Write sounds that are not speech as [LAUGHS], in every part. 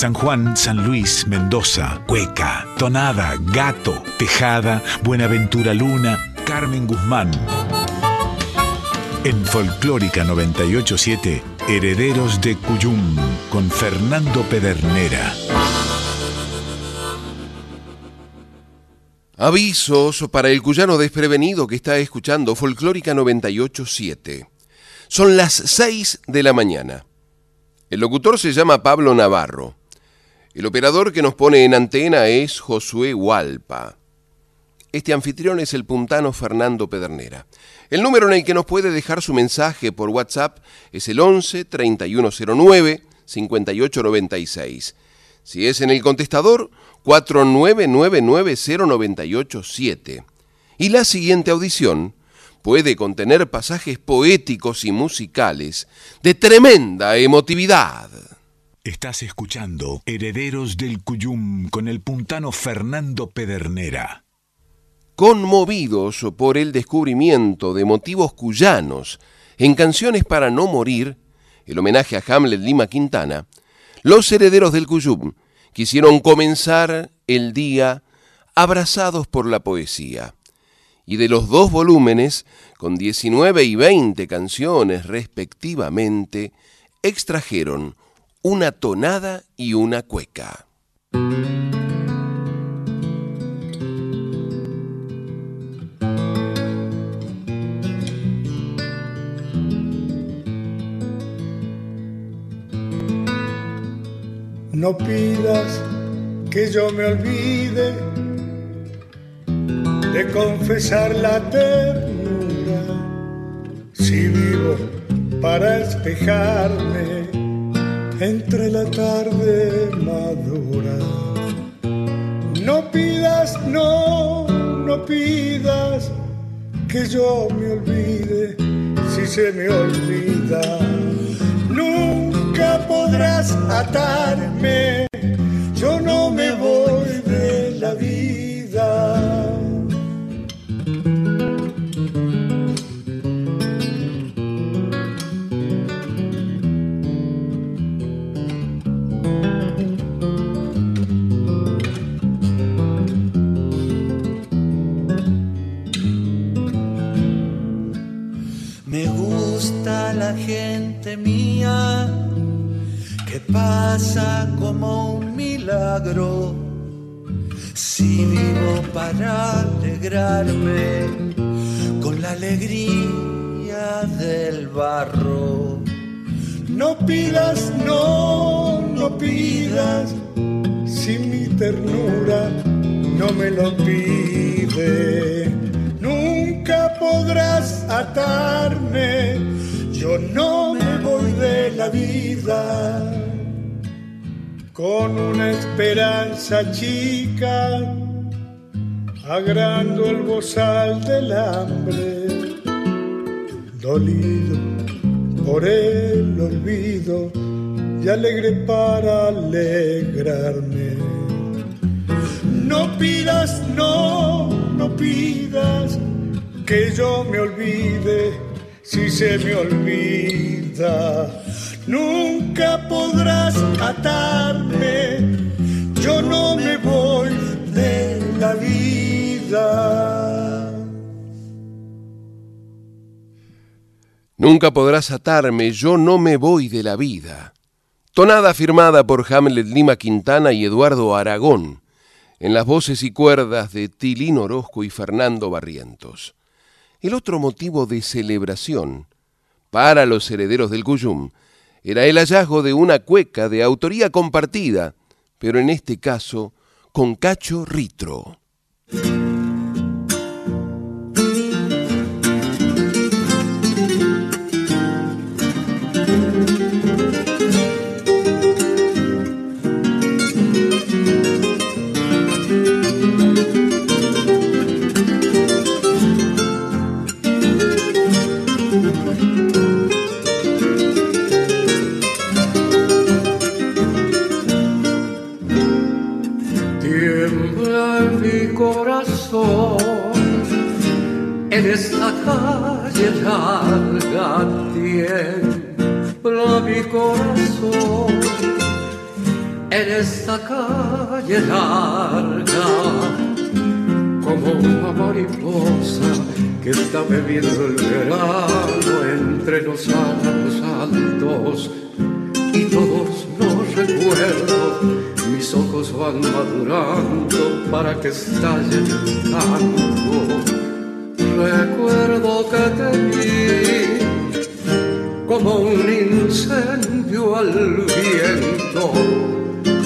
San Juan, San Luis, Mendoza, Cueca, Tonada, Gato, Tejada, Buenaventura Luna, Carmen Guzmán. En Folclórica 987, Herederos de Cuyum, con Fernando Pedernera. Avisos para el cuyano desprevenido que está escuchando Folclórica 987. Son las 6 de la mañana. El locutor se llama Pablo Navarro. El operador que nos pone en antena es Josué Hualpa. Este anfitrión es el puntano Fernando Pedernera. El número en el que nos puede dejar su mensaje por WhatsApp es el 11 3109 5896. Si es en el contestador, 49990987. Y la siguiente audición puede contener pasajes poéticos y musicales de tremenda emotividad. Estás escuchando Herederos del Cuyum con el puntano Fernando Pedernera. Conmovidos por el descubrimiento de motivos cuyanos en Canciones para no morir, el homenaje a Hamlet Lima Quintana, los herederos del Cuyum quisieron comenzar el día abrazados por la poesía. Y de los dos volúmenes, con 19 y 20 canciones respectivamente, extrajeron una tonada y una cueca. No pidas que yo me olvide de confesar la ternura si vivo para espejarme entre la tarde madura. No pidas, no, no pidas que yo me olvide si se me olvida. Nunca podrás atarme, yo no me voy de la vida. Gente mía pasa como un milagro. Si vivo para alegrarme con la alegría del barro. No pidas, no, no pidas, si mi ternura no me lo pide. Nunca podrás atarme, yo no me voy de la vida con una esperanza chica, agrando el bozal del hambre, dolido por el olvido y alegre para alegrarme. No pidas, no, no pidas que yo me olvide si se me olvida nunca podrás atarme, yo no me voy de la vida. Nunca podrás atarme, yo no me voy de la vida. Tonada firmada por Hamlet Lima Quintana y Eduardo Aragón, en las voces y cuerdas de Tilín Orozco y Fernando Barrientos. El otro motivo de celebración para los herederos del Cuyum era el hallazgo de una cueca de autoría compartida, pero en este caso con Cacho Ritro. En esta calle larga tiembla mi corazón en esta calle larga, como una mariposa que está bebiendo el verano entre los árboles altos y todos los recuerdos mis ojos van madurando para que estalle el. Recuerdo que te vi como un incendio al viento,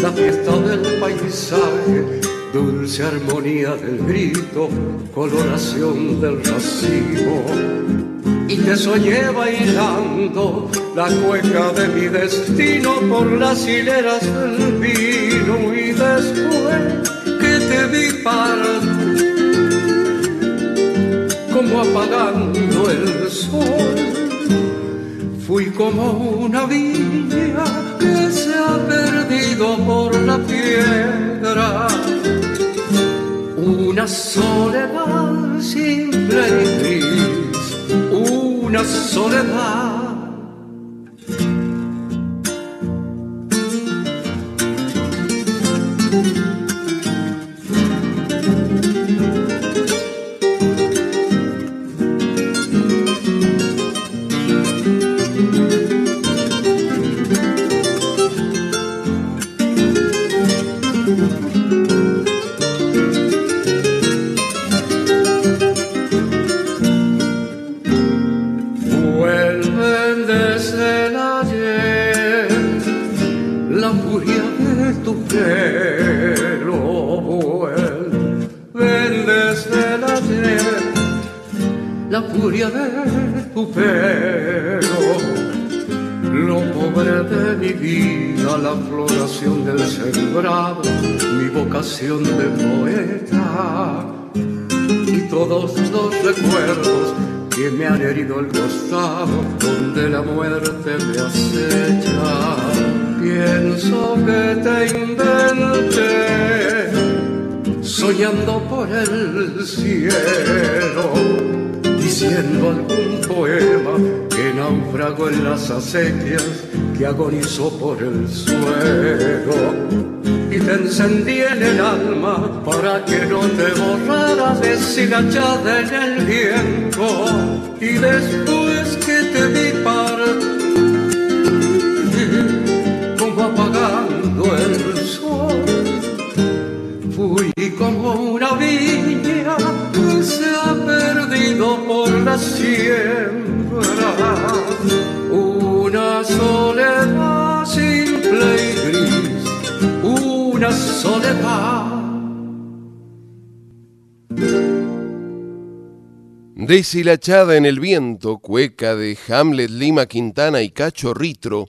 la fiesta del paisaje, dulce armonía del grito, coloración del racimo. Y te soñé bailando la cueca de mi destino por las hileras del vino y después que te vi partir como apagando el sol Fui como una viña que se ha perdido por la piedra. Una soledad y gris, una soledad de poeta. Y todos los recuerdos que me han herido el costado donde la muerte me acecha. Pienso que te inventé soñando por el cielo, diciendo algún poema que naufragó en las acequias, que agonizó por el suelo. Y te encendí en el alma para que no te borraras deshilachada en el viento. Y después que te vi partir como apagando el sol fui como una viña perdido por la siembra una soledad simple y gris soledad. Deshilachada en el viento, cueca de Hamlet, Lima, Quintana y Cacho Ritro,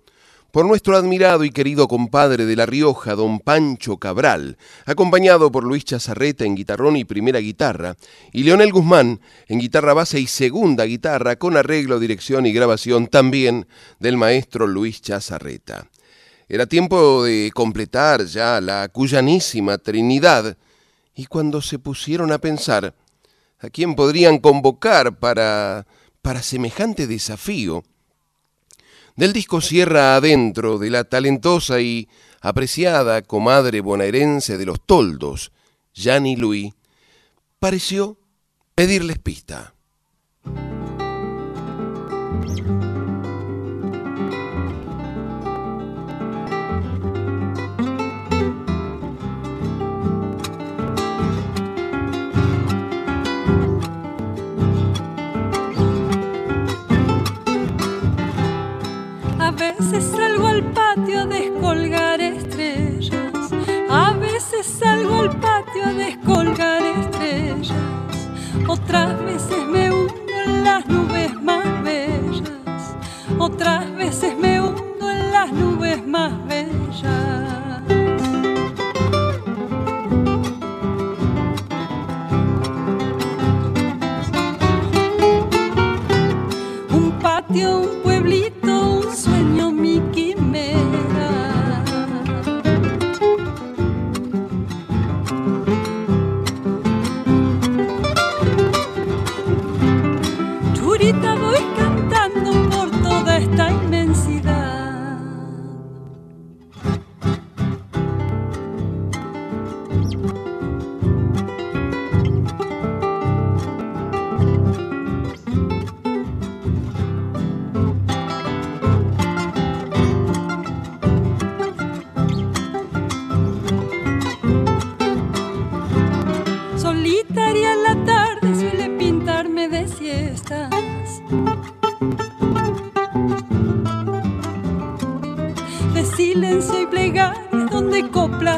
por nuestro admirado y querido compadre de La Rioja, don Pancho Cabral, acompañado por Luis Chazarreta en guitarrón y primera guitarra, y Leonel Guzmán en guitarra base y segunda guitarra, con arreglo, dirección y grabación también del maestro Luis Chazarreta. Era tiempo de completar ya la cuyanísima Trinidad, y cuando se pusieron a pensar a quién podrían convocar para, para semejante desafío, del disco Sierra Adentro de la talentosa y apreciada comadre bonaerense de los toldos, Yani Louis, pareció pedirles pista. Salgo al patio a descolgar estrellas. A veces salgo al patio a descolgar estrellas. Otras veces me hundo en las nubes más bellas. Otras veces me hundo en las nubes más bellas. Un pueblito,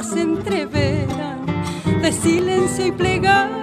se entreveran, de silencio y plegarias.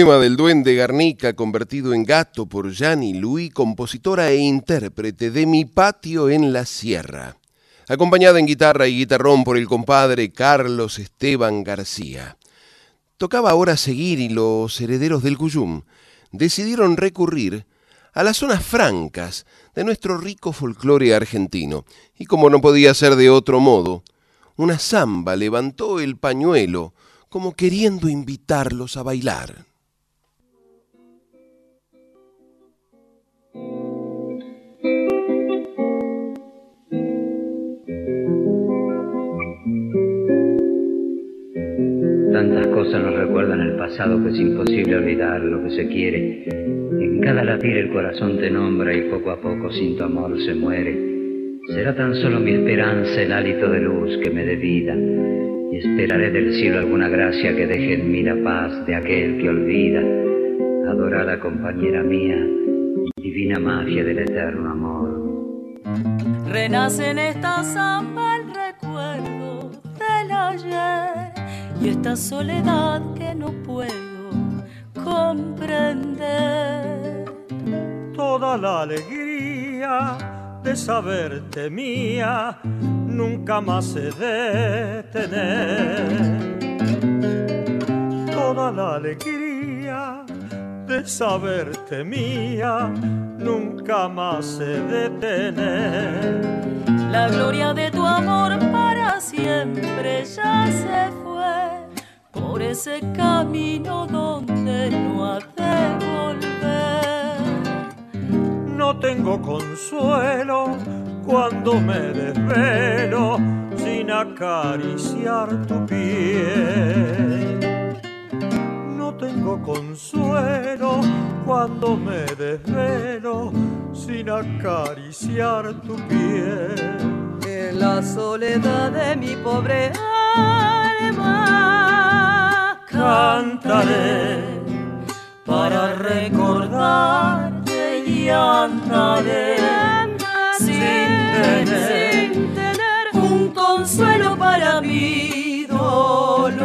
Poema del duende Garnica convertido en gato por Gianni Lui, compositora e intérprete de Mi patio en la sierra. Acompañada en guitarra y guitarrón por el compadre Carlos Esteban García. Tocaba ahora seguir y los herederos del Cuyum decidieron recurrir a las zonas francas de nuestro rico folclore argentino. Y como no podía ser de otro modo, una zamba levantó el pañuelo como queriendo invitarlos a bailar. Tantas cosas nos recuerdan el pasado que es imposible olvidar lo que se quiere. En cada latir el corazón te nombra y poco a poco sin tu amor se muere. Será tan solo mi esperanza el hálito de luz que me dé vida y esperaré del cielo alguna gracia que deje en mí la paz de aquel que olvida. Adorada compañera mía, divina magia del eterno amor. Renace en esta zamba el recuerdo del ayer y esta soledad que no puedo comprender. Toda la alegría de saberte mía nunca más se detener. Toda la alegría de saberte mía nunca más se detener. La gloria de tu amor para siempre ya se fue por ese camino donde no ha de volver. No tengo consuelo cuando me desvelo sin acariciar tu piel. No tengo consuelo cuando me desvelo sin acariciar tu piel. En la soledad de mi pobre alma Cantaré para recordarte y andaré sin tener, un consuelo para mi dolor.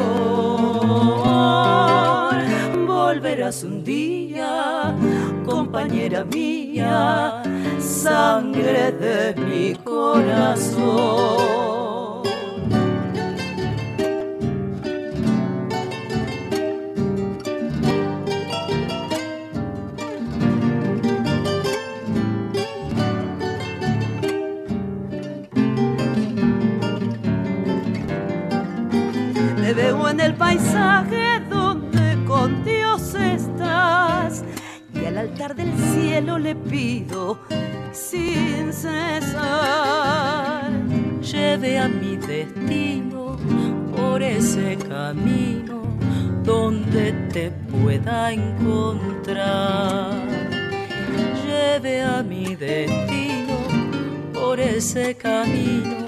Volverás un día, compañera mía, sangre de mi corazón. Te veo en el paisaje donde con Dios estás al altar del cielo le pido sin cesar. Lleve a mi destino por ese camino donde te pueda encontrar. Lleve a mi destino por ese camino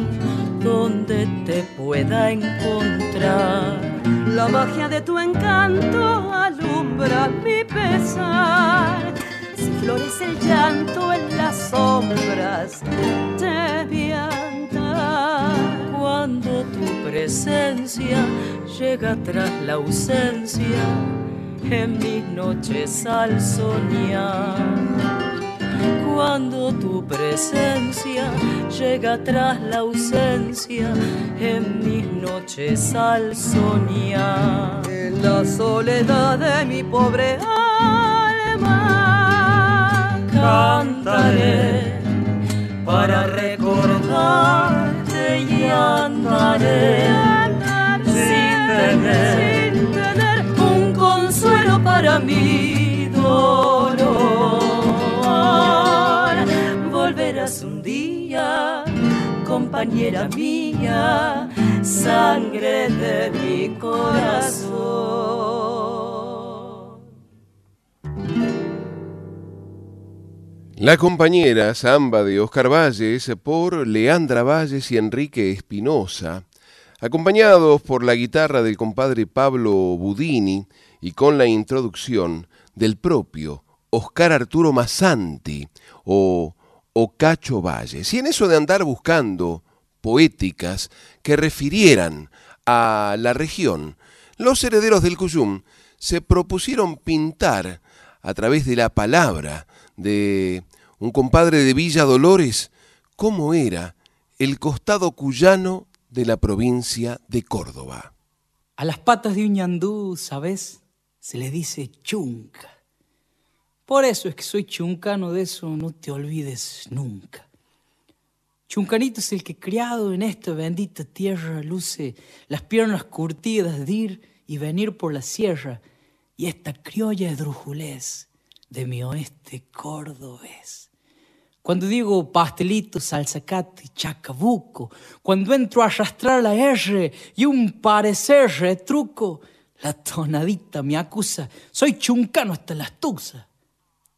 donde te pueda encontrar. La magia de tu encanto alumbra mi pesar. Si florece el llanto en las sombras, te vi andar. Cuando tu presencia llega tras la ausencia, en mis noches al soñar cuando tu presencia llega tras la ausencia en mis noches al soñar. En la soledad de mi pobre alma cantaré para recordarte y andaré sin tener, sin tener un consuelo para mi dolor compañera mía, sangre de mi corazón. La compañera Samba de Oscar Valles por Leandra Valles y Enrique Espinosa, acompañados por la guitarra del compadre Pablo Budini y con la introducción del propio Oscar Arturo Massanti o Ocacho Valles. Y en eso de andar buscando poéticas que refirieran a la región, los herederos del Cuyum se propusieron pintar a través de la palabra de un compadre de Villa Dolores cómo era el costado cuyano de la provincia de Córdoba. A las patas de un ñandú, ¿sabes? Se le dice chunca. Por eso es que soy chuncano, de eso no te olvides nunca. Chuncanito es el que criado en esta bendita tierra luce las piernas curtidas de ir y venir por la sierra y esta criolla drujulés de mi oeste cordobés. Cuando digo pastelito, salsacate, chacabuco, cuando entro a arrastrar la R y un parecer retruco, la tonadita me acusa, soy chuncano hasta las tuzas.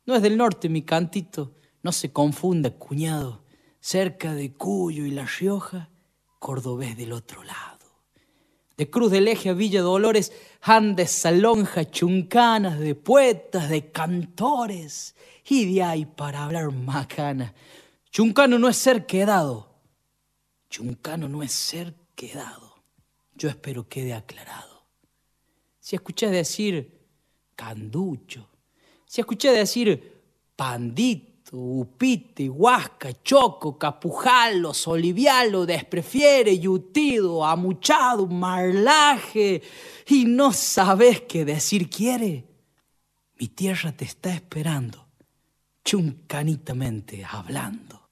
No es del norte mi cantito, no se confunda, cuñado. Cerca de Cuyo y La Rioja, cordobés del otro lado. De Cruz del Eje a Villa Dolores, Andes, Salonja, chuncanas, de poetas, de cantores, y de ahí para hablar macana. Chuncano no es ser quedado, chuncano no es ser quedado. Yo espero quede aclarado. Si escuché decir canducho, si escuché decir pandito, upite, huasca, choco, capujalo, solivialo, desprefiere, yutido, amuchado, marlaje, y no sabes qué decir quiere, mi tierra te está esperando, chuncanitamente hablando.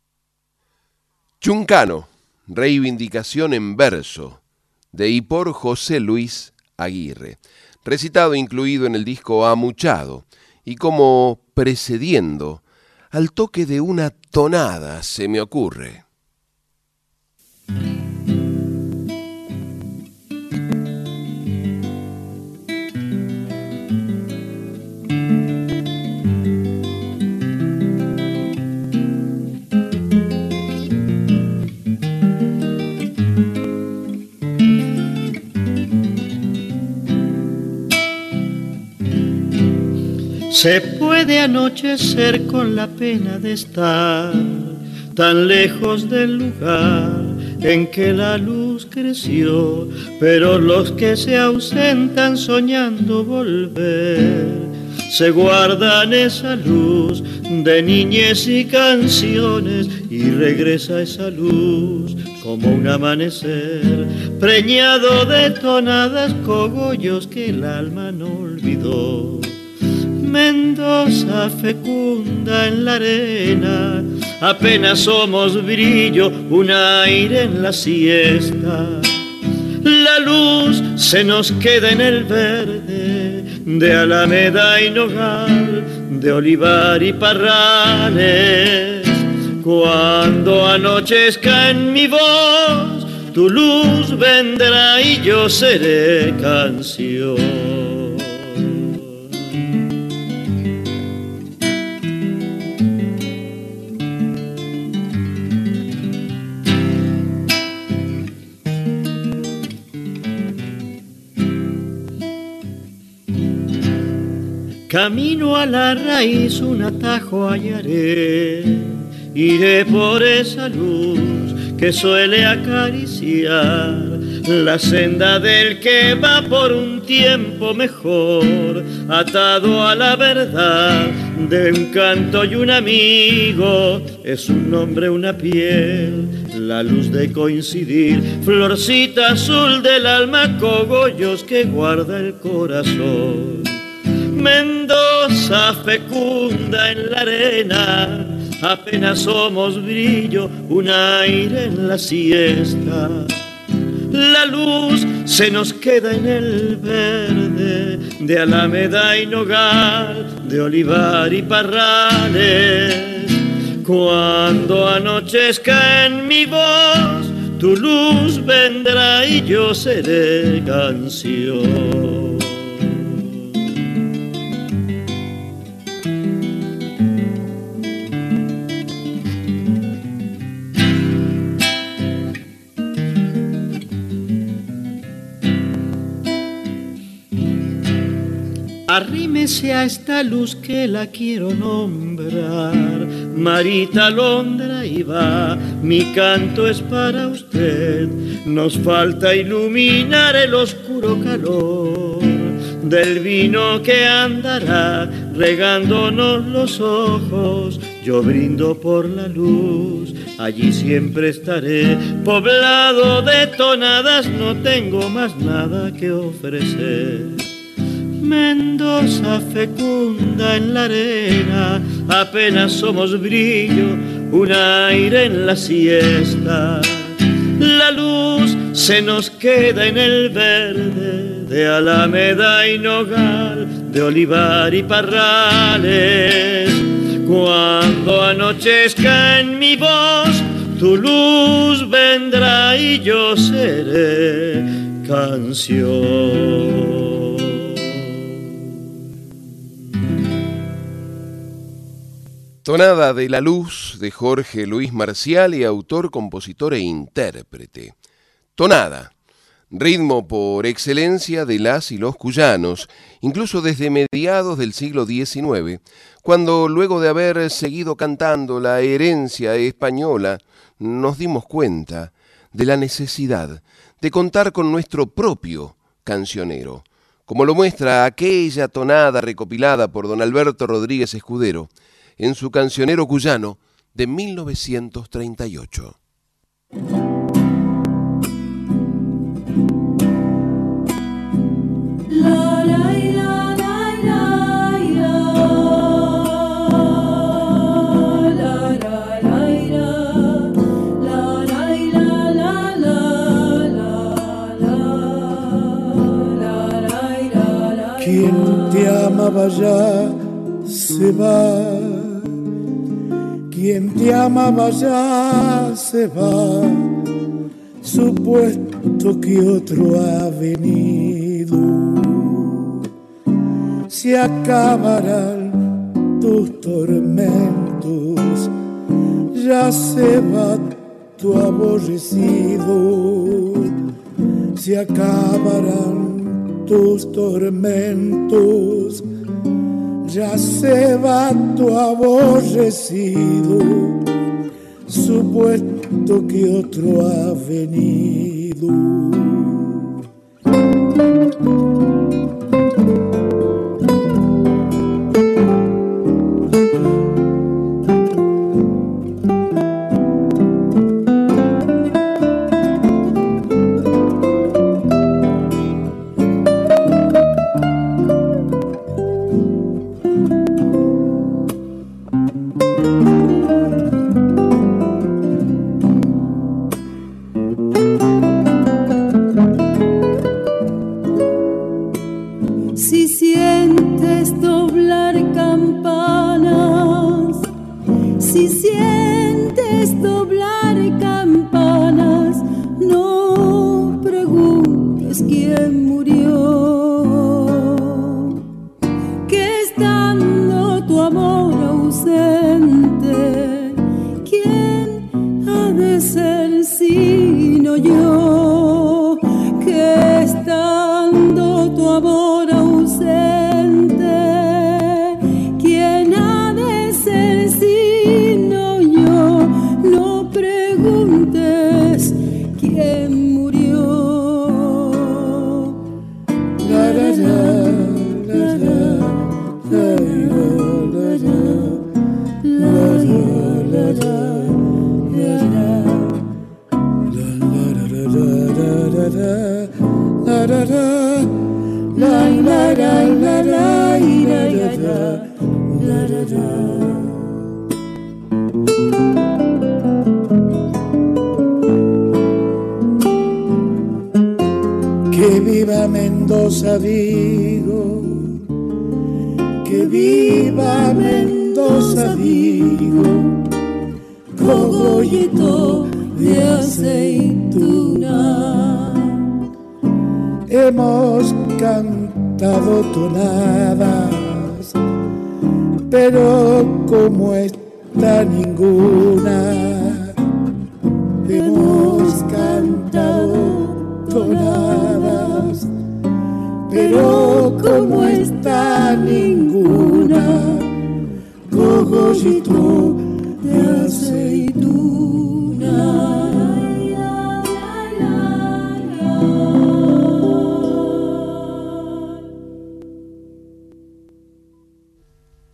Chuncano, reivindicación en verso, de y por José Luis Aguirre, recitado e incluido en el disco Amuchado, y como precediendo al toque de una tonada, se me ocurre. Se puede anochecer con la pena de estar tan lejos del lugar en que la luz creció, pero los que se ausentan soñando volver, se guardan esa luz de niñez y canciones y regresa esa luz como un amanecer, preñado de tonadas cogollos que el alma no olvidó Mendoza fecunda en la arena, apenas somos brillo, un aire en la siesta. La luz se nos queda en el verde de alameda y nogal, de olivar y parrales. Cuando anochezca en mi voz, tu luz vendrá y yo seré canción. Camino a la raíz un atajo hallaré, iré por esa luz que suele acariciar la senda del que va por un tiempo mejor, atado a la verdad de un canto y un amigo, es un nombre, una piel, la luz de coincidir, florcita azul del alma, cogollos que guarda el corazón. Mendoza fecunda en la arena, apenas somos brillo, un aire en la siesta. La luz se nos queda en el verde de alameda y nogal, de olivar y parrales. Cuando anochezca en mi voz, tu luz vendrá y yo seré canción. Arrímese a esta luz que la quiero nombrar. Marita Londra y va, mi canto es para usted. Nos falta iluminar el oscuro calor del vino que andará regándonos los ojos. Yo brindo por la luz, allí siempre estaré. Poblado de tonadas, no tengo más nada que ofrecer. Mendoza fecunda en la arena, apenas somos brillo, un aire en la siesta. La luz se nos queda en el verde de alameda y nogal, de olivar y parrales. Cuando anochezca en mi voz, tu luz vendrá y yo seré canción. Tonada de la Luz de Jorge Luis Marcial y autor, compositor e intérprete. Tonada, ritmo por excelencia de las y los cuyanos, incluso desde mediados del siglo XIX, cuando luego de haber seguido cantando la herencia española, nos dimos cuenta de la necesidad de contar con nuestro propio cancionero, como lo muestra aquella tonada recopilada por don Alberto Rodríguez Escudero, en su cancionero cuyano de 1938. Quien te amaba ya se va quien te amaba ya se va, supuesto que otro ha venido. Se acabarán tus tormentos, ya se va tu aborrecido. Se acabarán tus tormentos ya se va tu aborrecido, supuesto que otro ha venido. digo, que viva Mendoza digo, cogollito de aceituna. Hemos cantado tonadas, pero como esta ninguna cogollito de aceituna.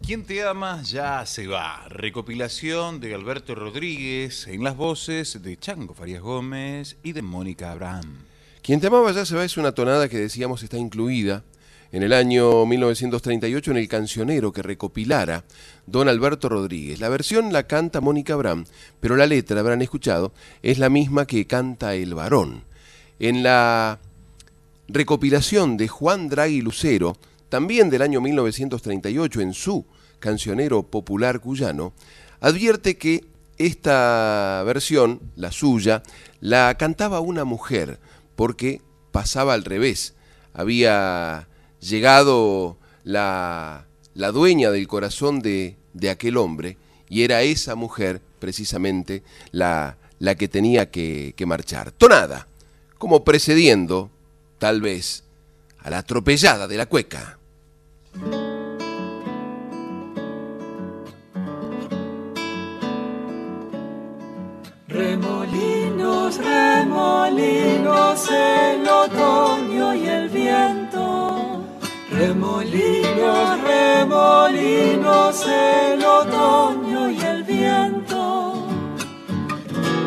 Quien te ama ya se va. Recopilación de Alberto Rodríguez en las voces de Chango Farías Gómez y de Mónica Abraham. Quien te amaba ya se va es una tonada que decíamos está incluida en el año 1938 en el cancionero que recopilara don Alberto Rodríguez. La versión la canta Mónica Abraham, pero la letra, habrán escuchado, es la misma que canta el varón. En la recopilación de Juan Draghi Lucero, también del año 1938 en su cancionero popular cuyano, advierte que esta versión, la suya, la cantaba una mujer porque pasaba al revés. Había llegado la, la dueña del corazón de, de, aquel hombre y era esa mujer precisamente la, la que tenía que, que marchar. Tonada, como precediendo, tal vez, a la atropellada de la cueca. Remolinos, remolinos, el otoño y el viento. Remolinos, remolinos, el otoño y el viento.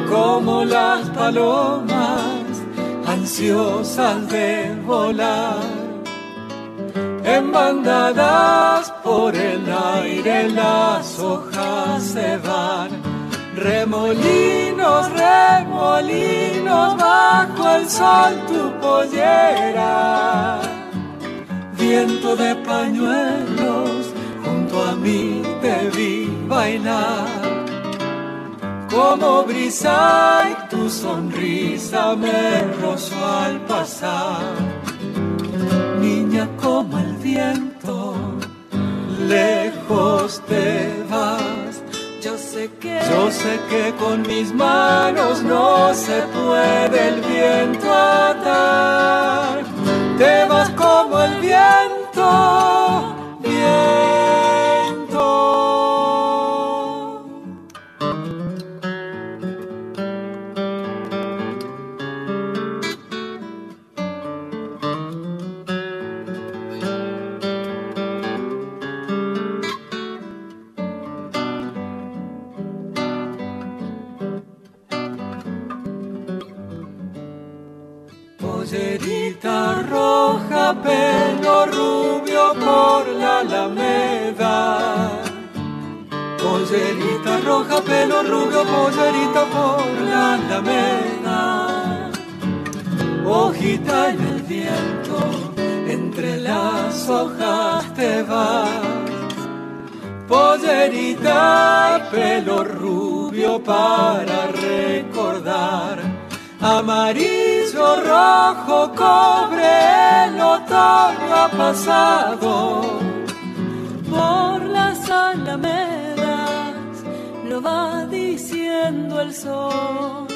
Como las palomas ansiosas de volar en bandadas por el aire las hojas se van. Remolinos, remolinos, bajo el sol tu pollera. Viento de pañuelos, junto a mí te vi bailar. Como brisa y tu sonrisa me rozó al pasar niña como el viento, lejos te vas. Yo sé que, yo sé que con mis manos no se puede el viento atar. Te vas como el viento, pelo rubio por la alameda. Pollerita roja, pelo rubio, pollerita por la alameda. Hojita en el viento, entre las hojas te vas. Pollerita, pelo rubio para recordar amarillo, rojo, cobre, el otoño ha pasado. Por las alamedas lo va diciendo el sol.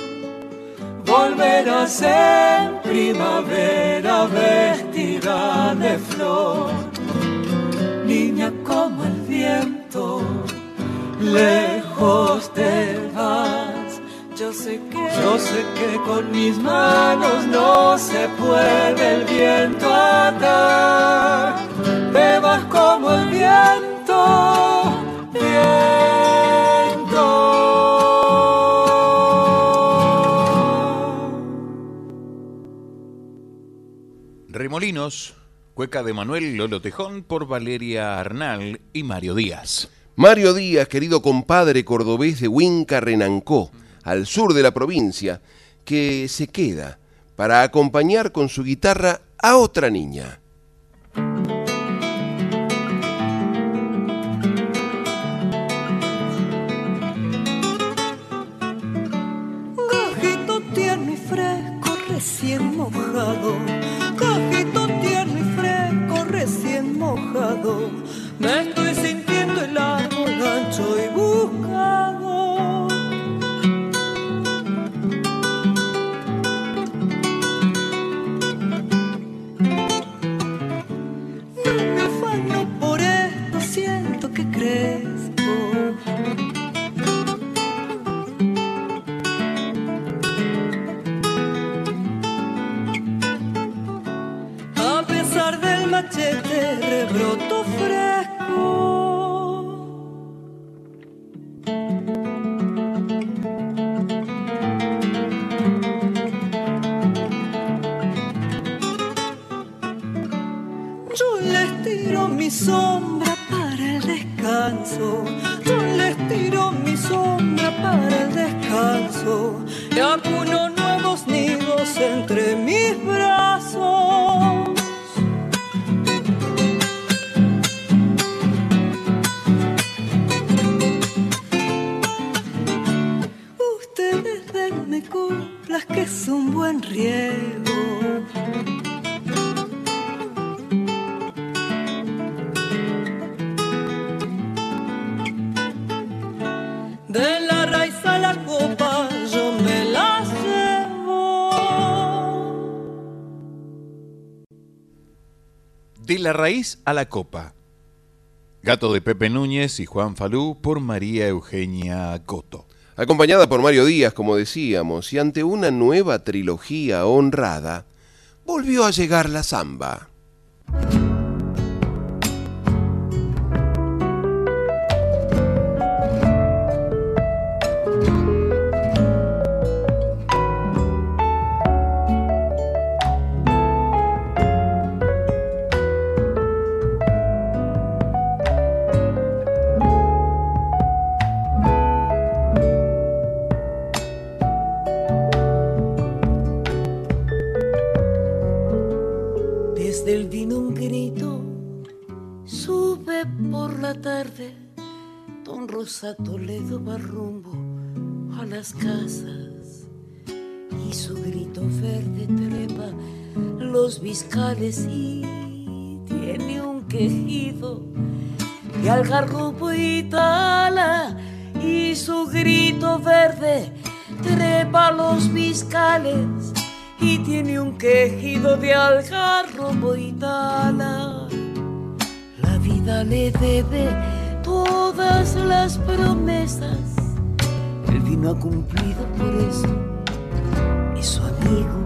Volverás en primavera vestida de flor, niña como el viento, lejos te vas yo sé que, yo sé que con mis manos no se puede el viento atar. Te vas como el viento, viento. Remolinos, cueca de Manuel Lolo Tejón por Valeria Arnal y Mario Díaz. Mario Díaz, querido compadre cordobés de Huinca Renancó al sur de la provincia, que se queda para acompañar con su guitarra a otra niña. La raíz a la copa. Gato de Pepe Núñez y Juan Falú por María Eugenia Coto. Acompañada por Mario Díaz, como decíamos, y ante una nueva trilogía honrada, volvió a llegar la samba. Rosa Toledo va rumbo a las casas y su grito verde trepa los viscales y tiene un quejido de algarrobo y tala y su grito verde trepa los viscales y tiene un quejido de algarrobo y. La vida le debe todas las promesas, el vino ha cumplido por eso, es su amigo.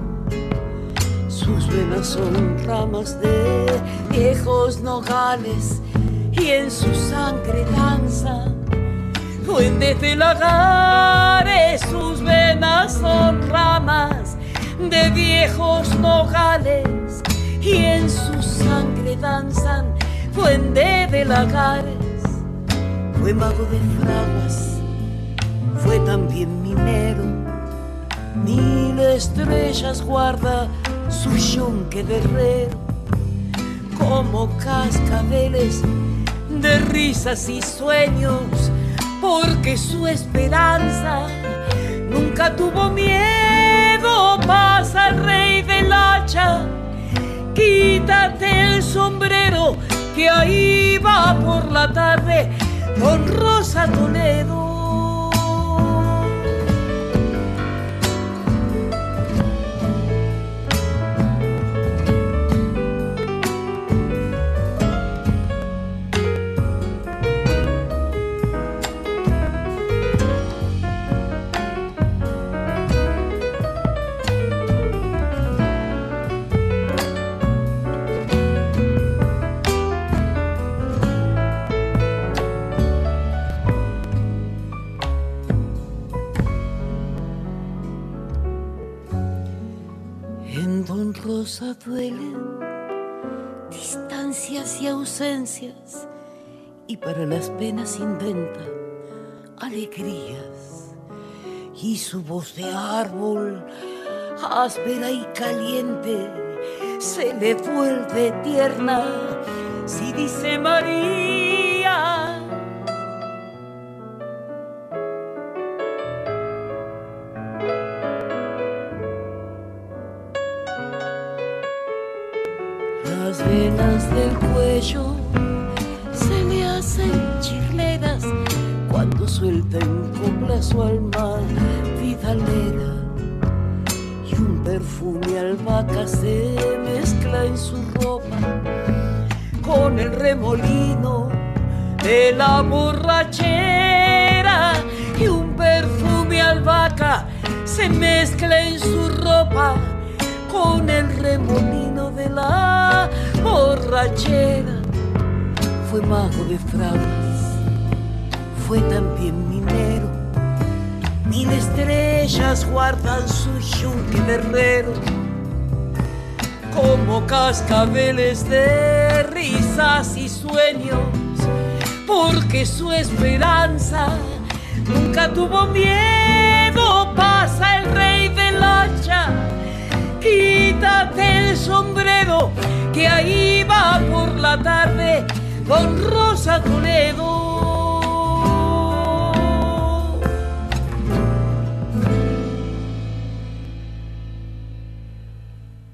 Sus venas son ramas de viejos nogales y en su sangre danza duendes de lagares. Sus venas son ramas de viejos nogales y en su sangre danzan duende de lagares. Fue mago de fraguas, fue también minero, mil estrellas guarda su yunque de herrero, como cascabeles de risas y sueños, porque su esperanza nunca tuvo miedo, pasa el rey del hacha, quítate el sombrero, que ahí va por la tarde con Rosa Toledo. Duelen distancias y ausencias y para las penas inventa alegrías y su voz de árbol áspera y caliente se le vuelve tierna si dice María. Se le hacen chirleras cuando suelta en copla su alma vidalera y un perfume albahaca se mezcla en su ropa con el remolino de la borrachera y un perfume albahaca se mezcla en su ropa con el remolino de la borrachera. Fue mago de fraguas, fue también minero. Mil estrellas guardan su yunque de herrero, como cascabeles de risas y sueños, porque su esperanza nunca tuvo miedo. Pasa el rey del hacha quítate el sombrero, que ahí va por la tarde con Rosa Toledo.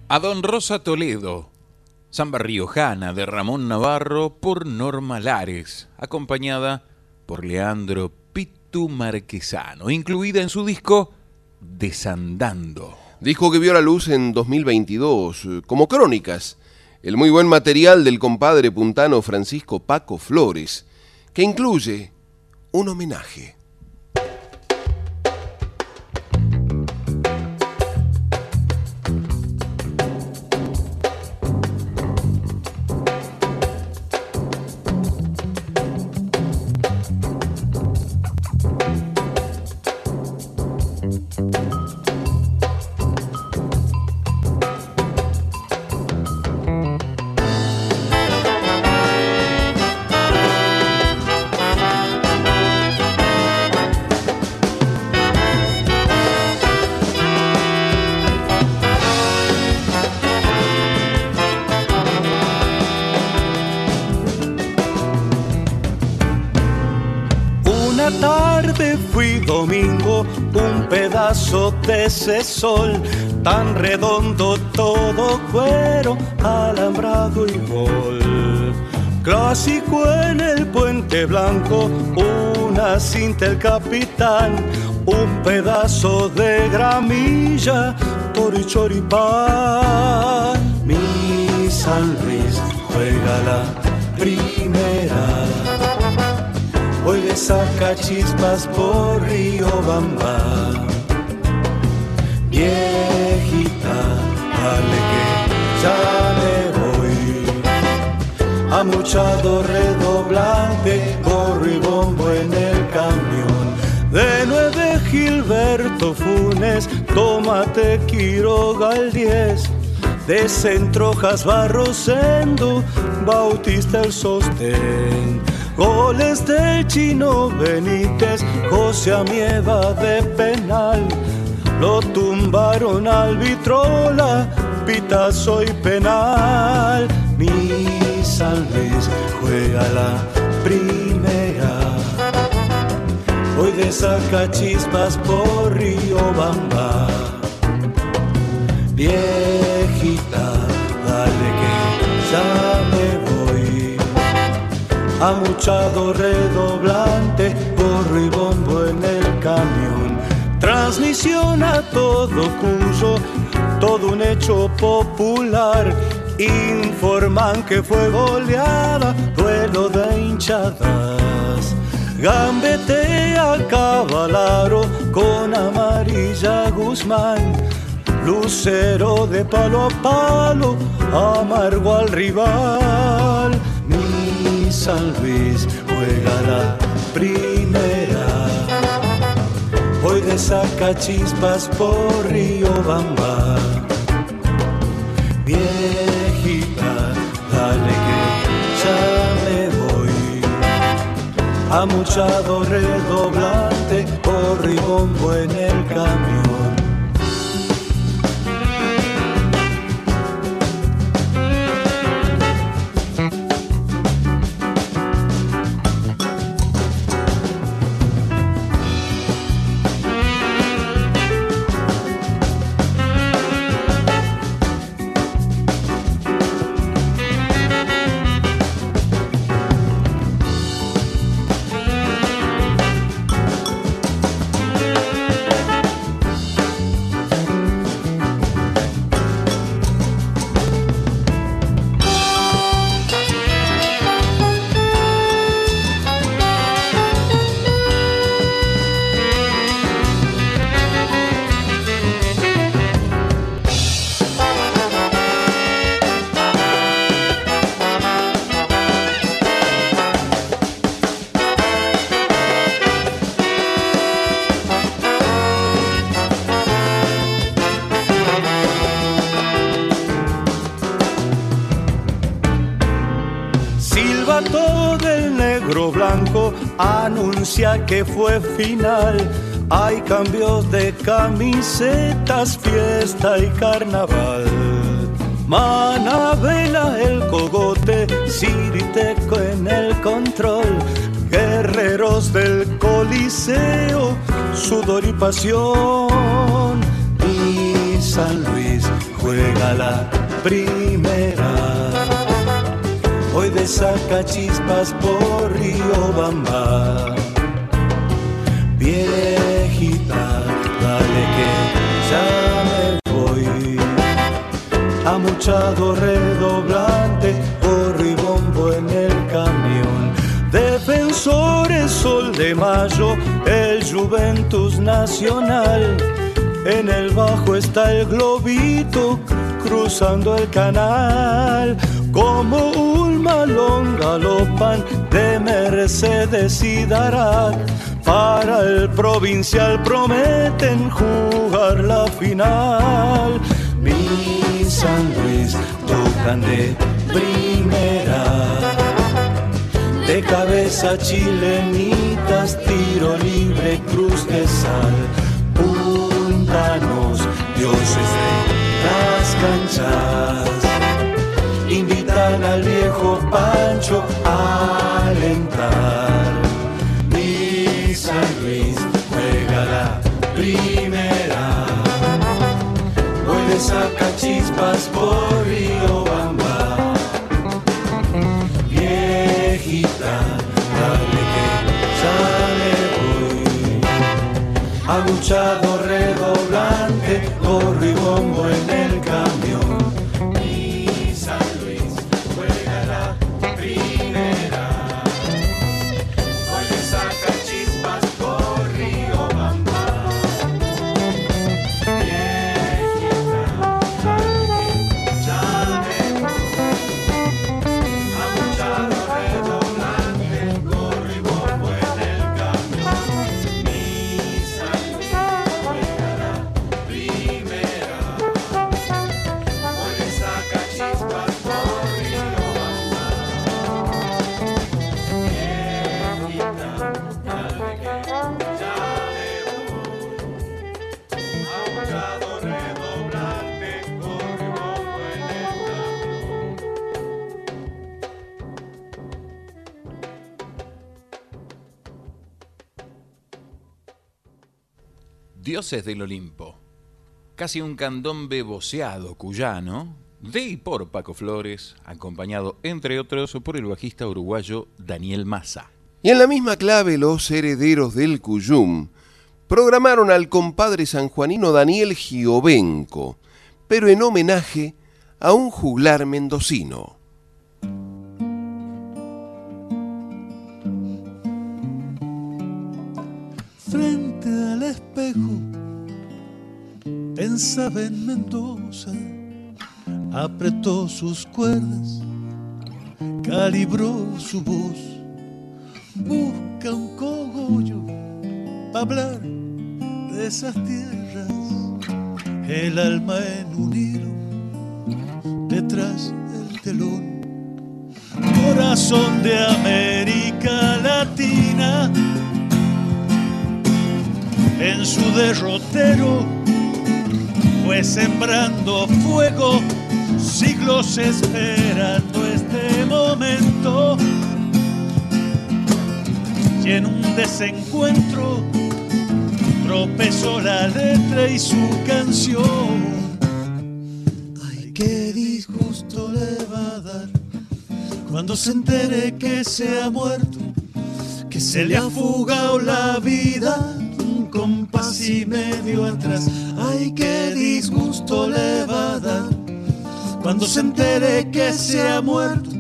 A Don Rosa Toledo, Samba Riojana de Ramón Navarro por Norma Lares, acompañada por Leandro Pitu Marquesano, incluida en su disco Desandando. Disco que vio la luz en 2022 eh, como crónicas, el muy buen material del compadre puntano Francisco Paco Flores, que incluye un homenaje. Ese sol, tan redondo todo cuero, alambrado y gol. Clásico en el puente blanco, una cinta el capitán, un pedazo de gramilla, choripán. Mi San Luis juega la primera. Hoy le saca chispas por Río Bamba. Viejita, dale que ya me voy. Amuchado redoblante, gorro y bombo en el camión. De nueve Gilberto Funes, Tomate Quiroga el 10. De Centrojas Barrosendo, Bautista el sostén. Goles del chino Benítez, José Amieva de penal. Lo tumbaron al vitrola, pitazo y penal. Mi San Luis juega la primera. Hoy de saca chispas por Río Bamba. Viejita, dale que ya me voy. Amuchado redoblante, gorro y bombo en el camión. Transmisión a todo Cuyo, todo un hecho popular. Informan que fue goleada, duelo de hinchadas. Gambetea Cavalaro con amarilla Guzmán. Lucero de palo a palo, amargo al rival. Mi San Luis juega la primera. Saca chispas por Río Bamba. Viejita, dale que ya me voy. Amuchado redoblante, por ribombo en el camión. Que fue final. Hay cambios de camisetas, fiesta y carnaval. Manabela el cogote, Ciriteco en el control. Guerreros del coliseo, sudor y pasión. Y San Luis juega la primera. Hoy de saca chispas por Río. Viejita, dale que ya me voy. Amuchado redoblante, gorro y bombo en el camión. Defensores, sol de mayo, el Juventus Nacional. En el bajo está el globito cruzando el canal. Como un malón galopan de Mercedes y Darat. Para el provincial prometen jugar la final. Mi San Luis tocan de primera. De cabeza chilenitas, tiro libre, cruz de sal. Puntanos, dioses de las canchas. Invitan al viejo Pancho a alentar. San Luis juega la primera. Le saca chispas por Río Bamba. Viejita, dale que ya me voy. Aguchado redoblante, gorro y bombo en el Dioses del Olimpo. Casi un candombe voceado cuyano, de y por Paco Flores, acompañado entre otros por el bajista uruguayo Daniel Massa. Y en la misma clave los herederos del Cuyum programaron al compadre sanjuanino Daniel Giovenco, pero en homenaje a un juglar mendocino. frente al espejo, en Mendoza, apretó sus cuerdas, calibró su voz, busca un cogollo para hablar de esas tierras, el alma en un hilo, detrás del telón. Corazón de América Latina, en su derrotero fue sembrando fuego, siglos esperando este momento. Y en un desencuentro tropezó la letra y su canción. Ay, qué disgusto le va a dar cuando se entere que se ha muerto, que se le ha fugado la vida compás y medio atrás. Ay, qué disgusto le va a dar cuando se entere que se ha muerto,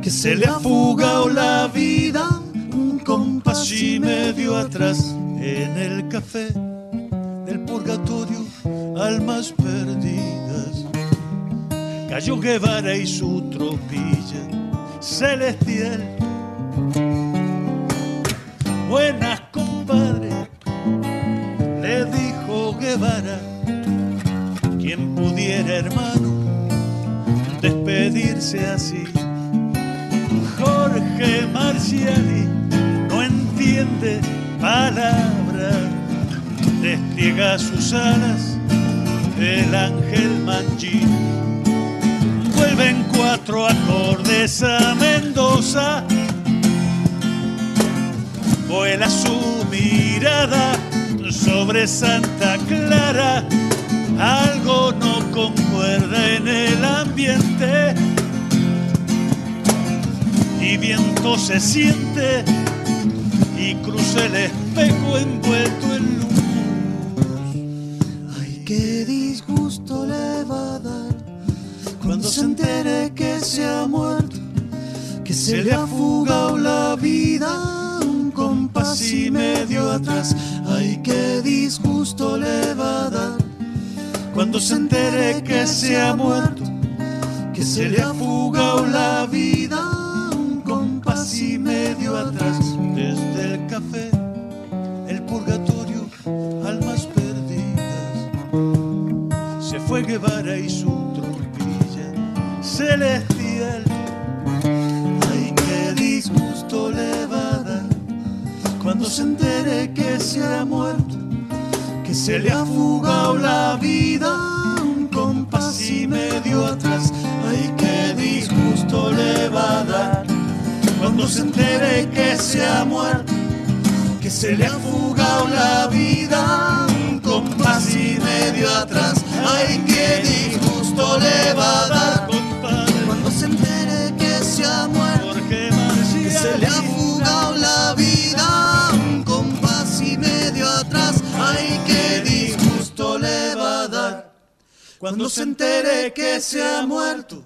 que se le ha fugado la vida un compás y medio atrás en el café del purgatorio, almas perdidas. Cayó Guevara y su tropilla celestial. Buenas, compadre, Guevara. Quien pudiera, hermano, despedirse así. Jorge Marciali no entiende palabra, despliega sus alas el ángel Mangín. Vuelven cuatro acordes a Mendoza, vuela su mirada sobre Santa Clara, algo no concuerda en el ambiente y viento se siente y cruza el espejo envuelto en luz. Ay, qué disgusto le va a dar cuando se entere que se ha muerto, que se le ha fugado la vida compás y medio atrás. Ay, qué disgusto le va a dar cuando se entere que se ha muerto, que se le ha fugado la vida un compás y medio atrás. Desde el café, el purgatorio, almas perdidas. Se fue Guevara y su trompilla celestial. Ay, qué disgusto le va cuando se entere que se ha muerto, que se le ha fugado la vida un compás y medio atrás. Ay, qué disgusto le va a dar cuando se entere que se ha muerto, que se le ha fugado la vida un compás y medio atrás. Ay, qué disgusto le va a dar cuando se entere que se ha muerto, que se le ha fugado la vida cuando se entere que se ha muerto,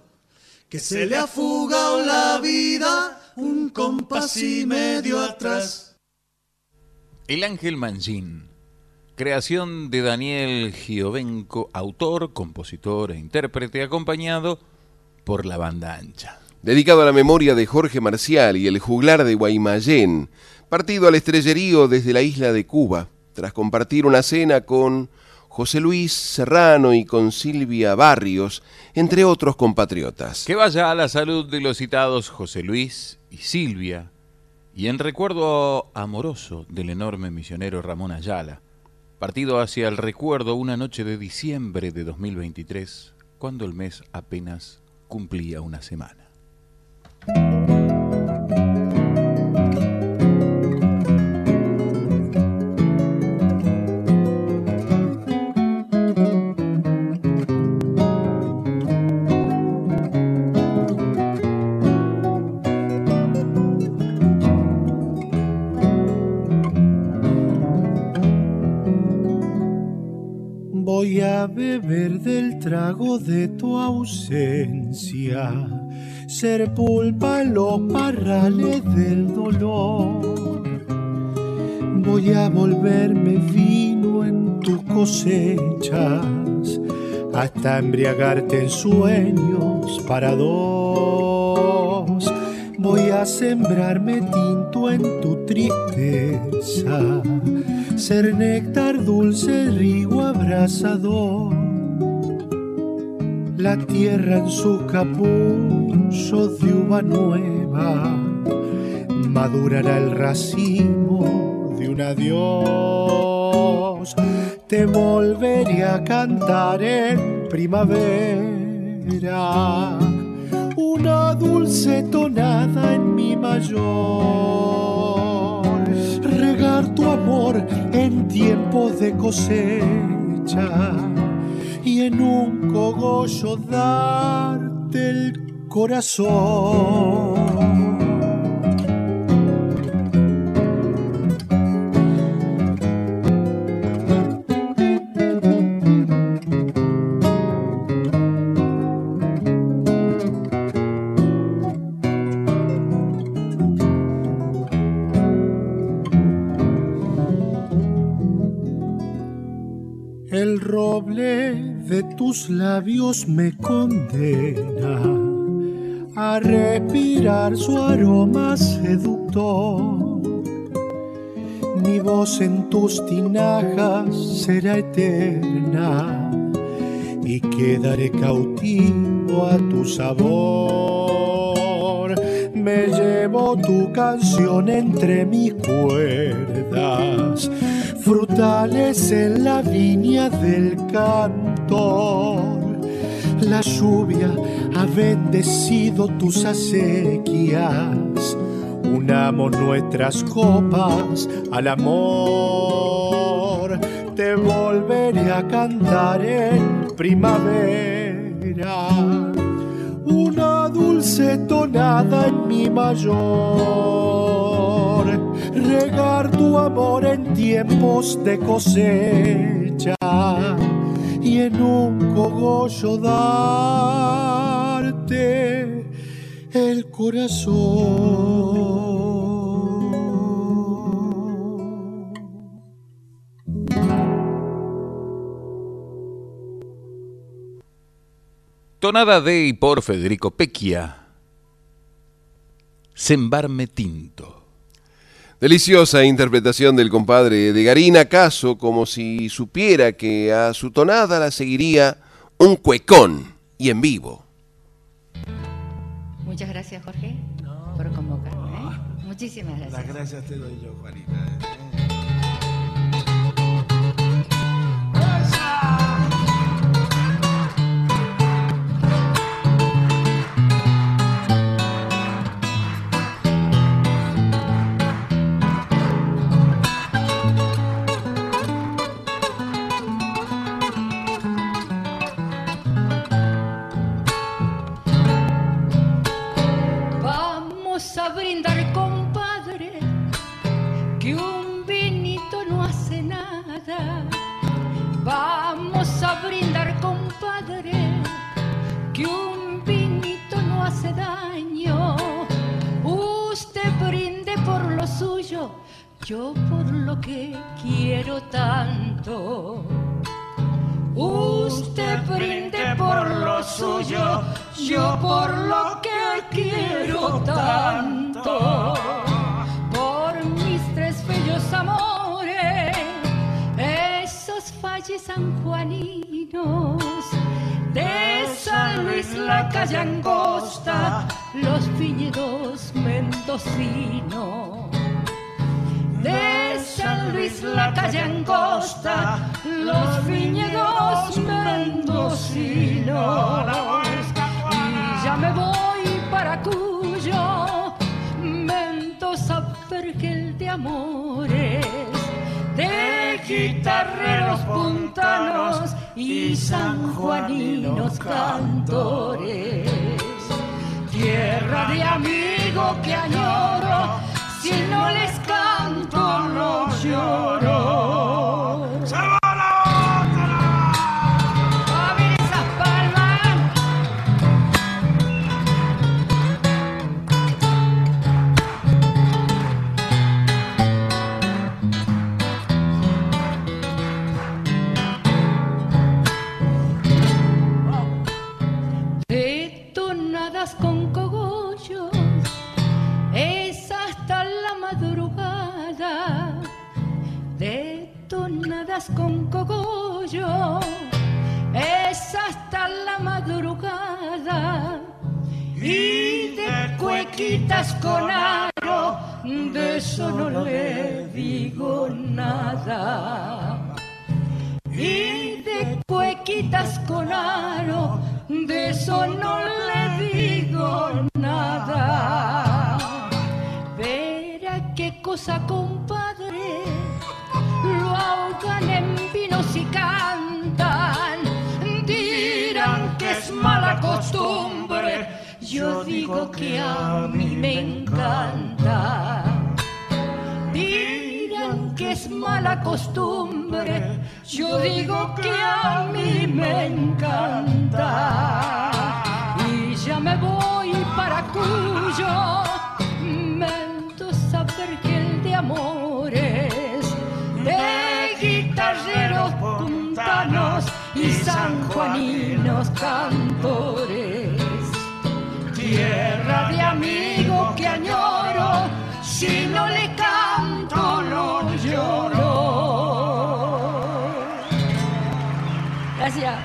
que se le ha fugado la vida un compás y medio atrás. El Ángel Mancín, creación de Daniel Giovenco, autor, compositor e intérprete, acompañado por la banda ancha. Dedicado a la memoria de Jorge Marcial y el juglar de Guaymallén, partido al estrellerío desde la isla de Cuba, tras compartir una cena con José Luis Serrano y con Silvia Barrios, entre otros compatriotas. Que vaya a la salud de los citados José Luis y Silvia, y en recuerdo amoroso del enorme misionero Ramón Ayala, partido hacia el recuerdo una noche de diciembre de 2023, cuando el mes apenas cumplía una semana. Beber del trago de tu ausencia, ser pulpa los parrales del dolor. Voy a volverme vino en tus cosechas, hasta embriagarte en sueños para dos. Voy a sembrarme tinto en tu tristeza, ser néctar dulce, rigo abrasador. La tierra en su capullo de uva nueva madurará el racimo de un adiós. Te volveré a cantar en primavera una dulce tonada en mi mayor. Tu amor en tiempos de cosecha y en un cogollo darte el corazón. Tus labios me condena a respirar su aroma seductor. Mi voz en tus tinajas será eterna y quedaré cautivo a tu sabor. Me llevo tu canción entre mis cuerdas frutales en la viña del La lluvia ha bendecido tus acequias. Unamos nuestras copas al amor. Te volveré a cantar en primavera, una dulce tonada en mi mayor, regar tu amor en tiempos de cosecha y en un cogollo darte el corazón. Tonada de y por Federico Pecchia. Sembarme tinto. Deliciosa interpretación del compadre de Garina Caso, como si supiera que a su tonada la seguiría un cuecón y en vivo. Muchas gracias, Jorge, por convocarme. ¿eh? Muchísimas gracias. Las gracias te doy yo, Juanita. Yo por lo que quiero tanto. Usted brinde por lo suyo, yo por lo que quiero tanto. Por mis tres bellos amores, esos valles sanjuaninos. De San Luis la calle angosta, los viñedos mendocinos de San Luis la calle angosta, los viñedos mendocinos. Y ya me voy para Cuyo, Mendoza, Vergel de amores, de guitarreros puntanos y sanjuaninos cantores. Tierra de amigo que añoro, si no les canto no lloro. Con cogollo, es hasta la madrugada. Y de cuequitas con aro, de eso no le digo nada. Y de cuequitas con aro, de eso no le digo nada. Verá qué cosa, compadre, ahogan en vinos y cantan. Dirán que es mala costumbre, yo digo que a mí me encanta. Dirán que es mala costumbre, yo digo que a mí me encanta. Y ya me voy para Cuyo, Mendoza, Vergel de amores, puntanos y sanjuaninos cantores. Tierra de amigo que añoro, si no le canto no lloro. Gracias,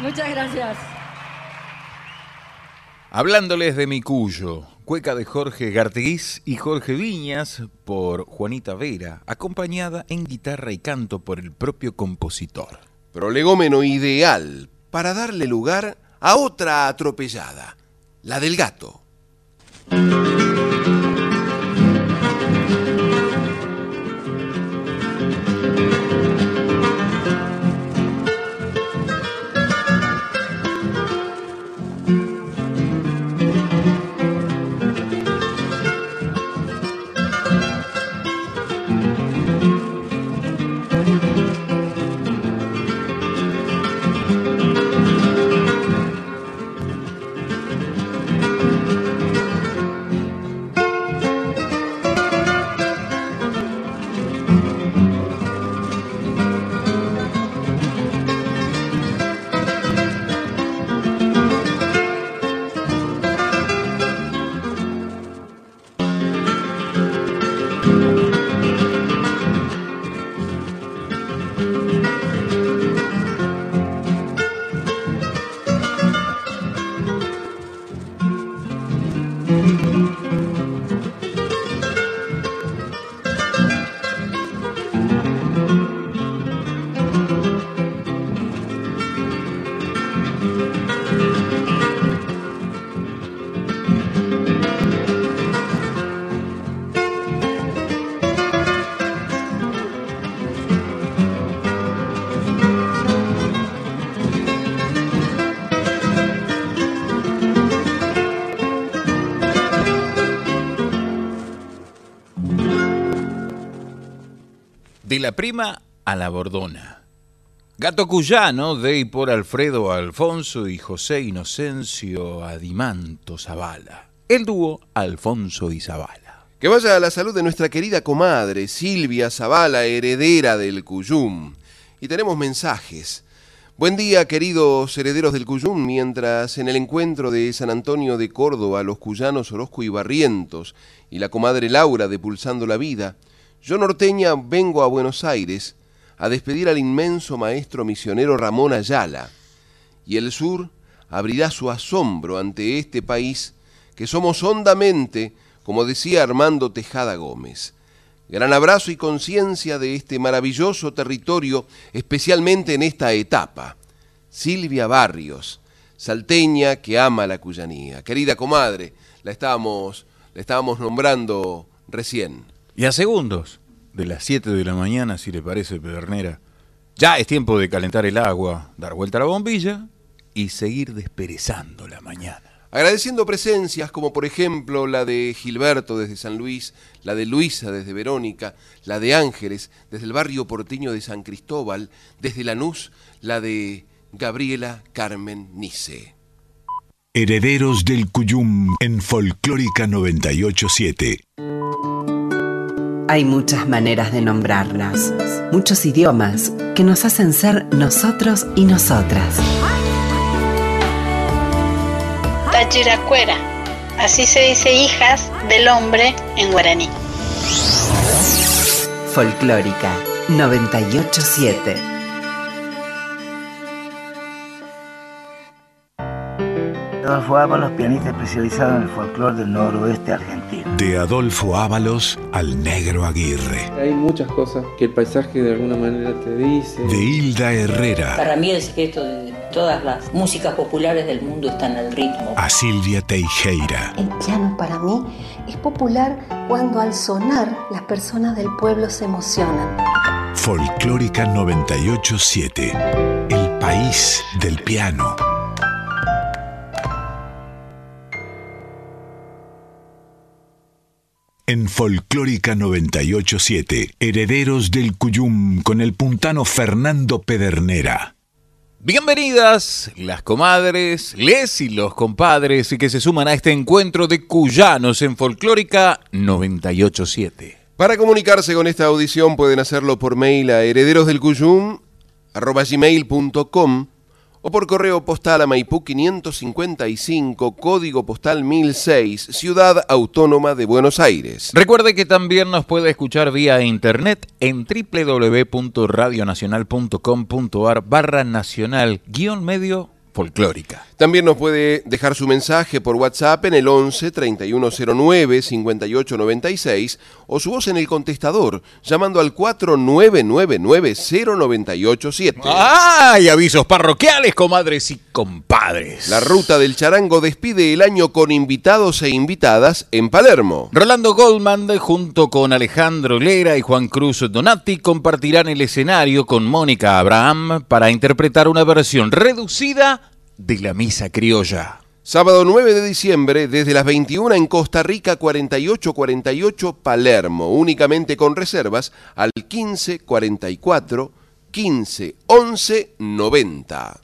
muchas gracias. Hablándoles de mi cuyo, cueca de Jorge Garteguís y Jorge Viñas por Juanita Vera, acompañada en guitarra y canto por el propio compositor. Prolegómeno ideal para darle lugar a otra atropellada, la del gato. La prima a la bordona. Gato Cuyano, de y por Alfredo Alfonso y José Inocencio Adimanto Zavala. El dúo Alfonso y Zavala. Que vaya a la salud de nuestra querida comadre Silvia Zavala, heredera del Cuyum. Y tenemos mensajes. Buen día, queridos herederos del Cuyum, mientras en el encuentro de San Antonio de Córdoba los cuyanos Orozco y Barrientos y la comadre Laura de Pulsando la Vida, yo norteña vengo a Buenos Aires a despedir al inmenso maestro misionero Ramón Ayala, y el sur abrirá su asombro ante este país que somos hondamente, como decía Armando Tejada Gómez. Gran abrazo y conciencia de este maravilloso territorio, especialmente en esta etapa. Silvia Barrios, salteña que ama la cuyanía. Querida comadre, la estábamos, la estábamos nombrando recién. Y a segundos de las 7 de la mañana, si le parece, Pedernera, ya es tiempo de calentar el agua, dar vuelta a la bombilla y seguir desperezando la mañana. Agradeciendo presencias como por ejemplo la de Gilberto desde San Luis, la de Luisa desde Verónica, la de Ángeles desde el barrio porteño de San Cristóbal, desde Lanús, la de Gabriela Carmen Nice. Herederos del Cuyum en Folclórica 987. Hay muchas maneras de nombrarlas, muchos idiomas que nos hacen ser nosotros y nosotras. Tachiracuera, así se dice hijas del hombre en guaraní. Folclórica 987. Adolfo Ábalos, pianista especializado en el folclore del noroeste argentino. De Adolfo Ábalos al Negro Aguirre. Hay muchas cosas que el paisaje de alguna manera te dice. De Hilda Herrera. Para mí el secreto de todas las músicas populares del mundo está en el ritmo. A Silvia Teijeira. El piano para mí es popular cuando al sonar las personas del pueblo se emocionan. Folclórica 987. El país del piano. En Folclórica 987, Herederos del Cuyum con el puntano Fernando Pedernera. Bienvenidas las comadres, les y los compadres que se suman a este encuentro de cuyanos en Folclórica 987. Para comunicarse con esta audición pueden hacerlo por mail a herederosdelcuyum.com o por correo postal a Maipú 555, código postal 1006, Ciudad Autónoma de Buenos Aires. Recuerde que también nos puede escuchar vía internet en www.radionacional.com.ar barra nacional guion medio folclórica. También nos puede dejar su mensaje por WhatsApp en el 11 3109 5896 o su voz en el contestador llamando al 4999 0987. ¡Ah! Y avisos parroquiales, comadres y compadres. La ruta del charango despide el año con invitados e invitadas en Palermo. Rolando Goldman junto con Alejandro Lera y Juan Cruz Donati compartirán el escenario con Mónica Abraham para interpretar una versión reducida de la misa criolla. Sábado 9 de diciembre, desde las 21 en Costa Rica 4848 Palermo, únicamente con reservas al 1544 15 11 90.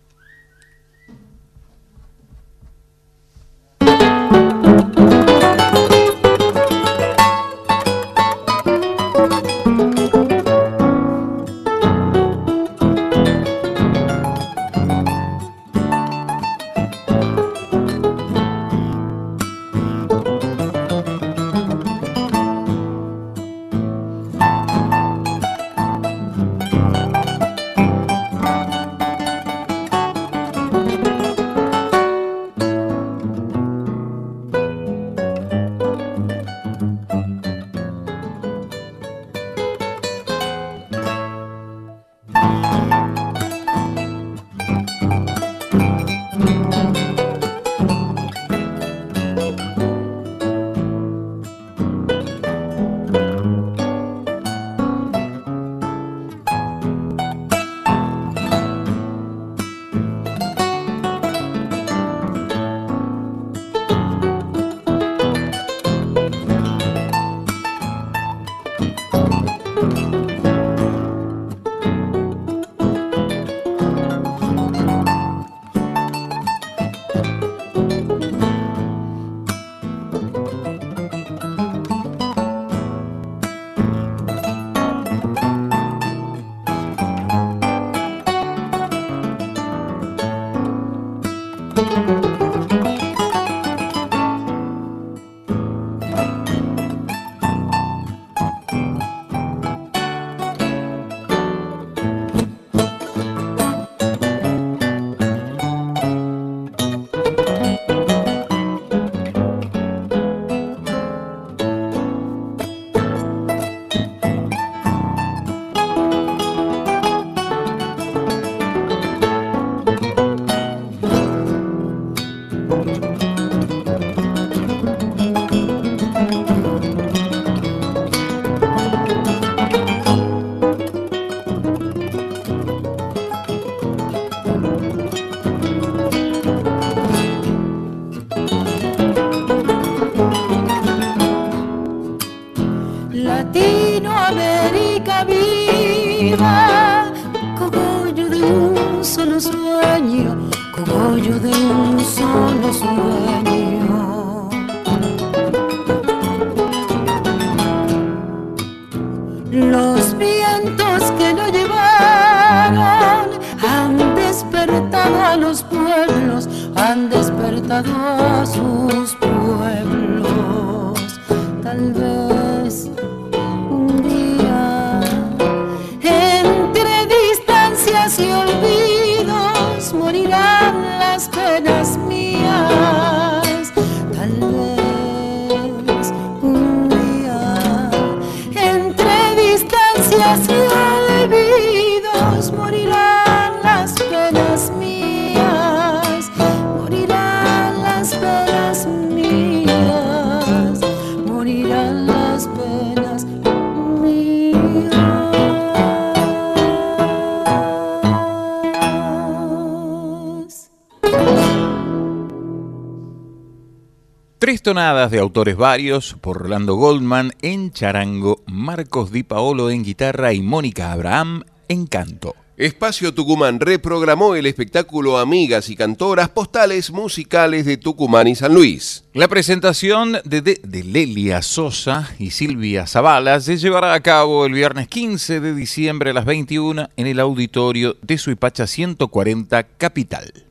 Tonadas de autores varios por Orlando Goldman en charango, Marcos Di Paolo en guitarra y Mónica Abraham en canto. Espacio Tucumán reprogramó el espectáculo Amigas y Cantoras Postales Musicales de Tucumán y San Luis. La presentación de, de- de Lelia Sosa y Silvia Zavala se llevará a cabo el viernes 15 de diciembre a las 21 en el auditorio de Suipacha 140 Capital.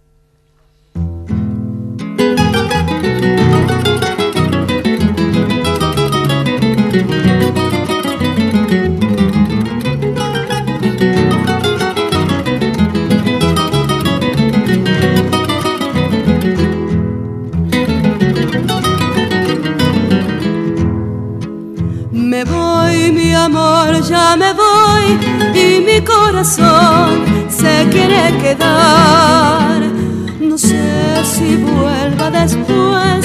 Amor, ya me voy y mi corazón se quiere quedar. No sé si vuelva después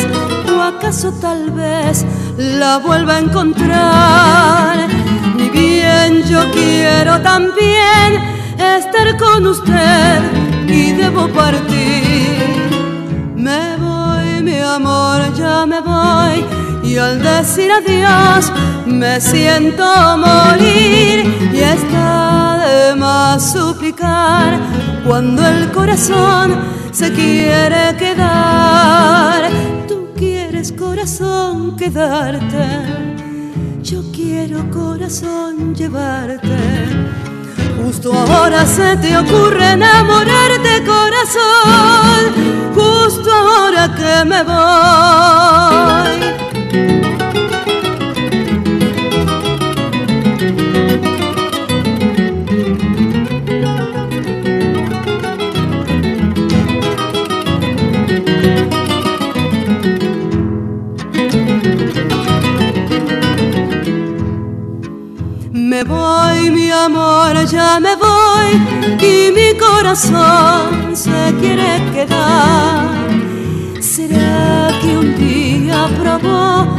o acaso tal vez la vuelva a encontrar. Ni bien yo quiero también estar con usted y debo partir. Me voy, mi amor, ya me voy. Y al decir adiós me siento morir. Y está de más suplicar cuando el corazón se quiere quedar. Tú quieres, corazón, quedarte. Yo quiero, corazón, llevarte. Justo ahora se te ocurre enamorarte, corazón. Justo ahora que me voy. Voy, mi amor, ya me voy y mi corazón se quiere quedar. ¿Será que un día probó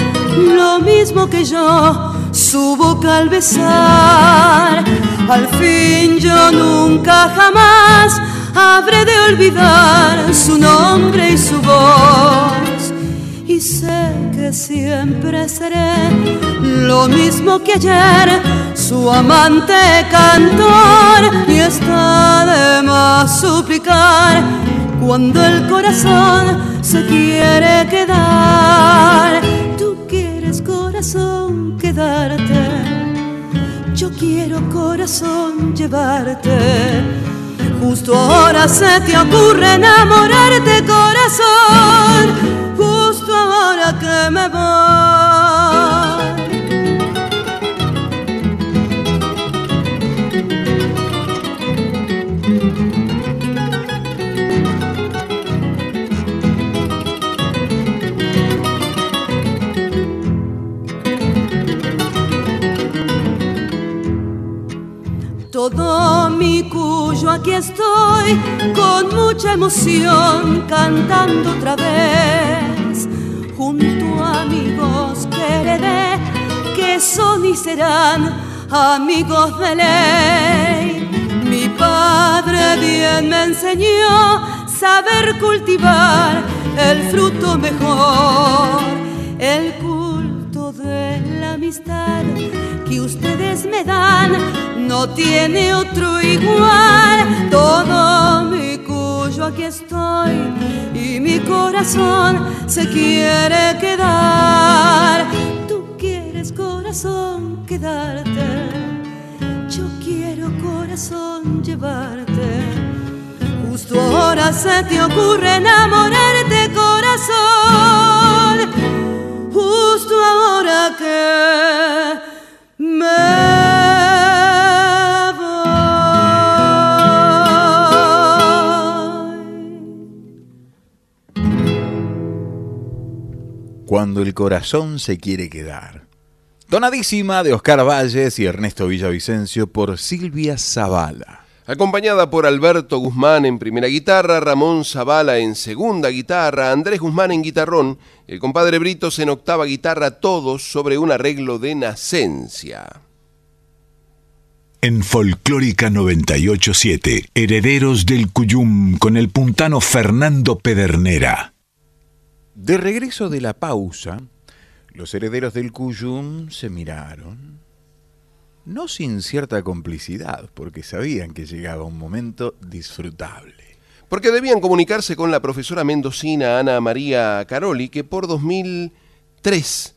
lo mismo que yo su boca al besar? Al fin yo nunca jamás habré de olvidar su nombre y su voz. Y sé siempre seré lo mismo que ayer, su amante cantor. Y está de más suplicar cuando el corazón se quiere quedar. Tú quieres corazón quedarte, yo quiero corazón llevarte. Justo ahora se te ocurre enamorarte, corazón. Ahora que me voy. Todo mi cuyo aquí estoy con mucha emoción cantando otra vez son y serán amigos de ley. Mi padre bien me enseñó saber cultivar el fruto mejor, el culto de la amistad que ustedes me dan no tiene otro igual. Todo mi cuyo aquí estoy corazón se quiere quedar. Corazón quedarte. Yo quiero corazón llevarte. Justo ahora se te ocurre enamorarte corazón. Justo ahora que me Cuando el corazón se quiere quedar. Tonadísima de Oscar Valles y Ernesto Villavicencio por Silvia Zavala. Acompañada por Alberto Guzmán en primera guitarra, Ramón Zavala en segunda guitarra, Andrés Guzmán en guitarrón, el compadre Britos en octava guitarra, todos sobre un arreglo de Nacencia. En Folclórica 987, Herederos del Cuyum con el puntano Fernando Pedernera. De regreso de la pausa, los herederos del Cuyum se miraron, no sin cierta complicidad, porque sabían que llegaba un momento disfrutable. Porque debían comunicarse con la profesora mendocina Ana María Caroli, que por 2003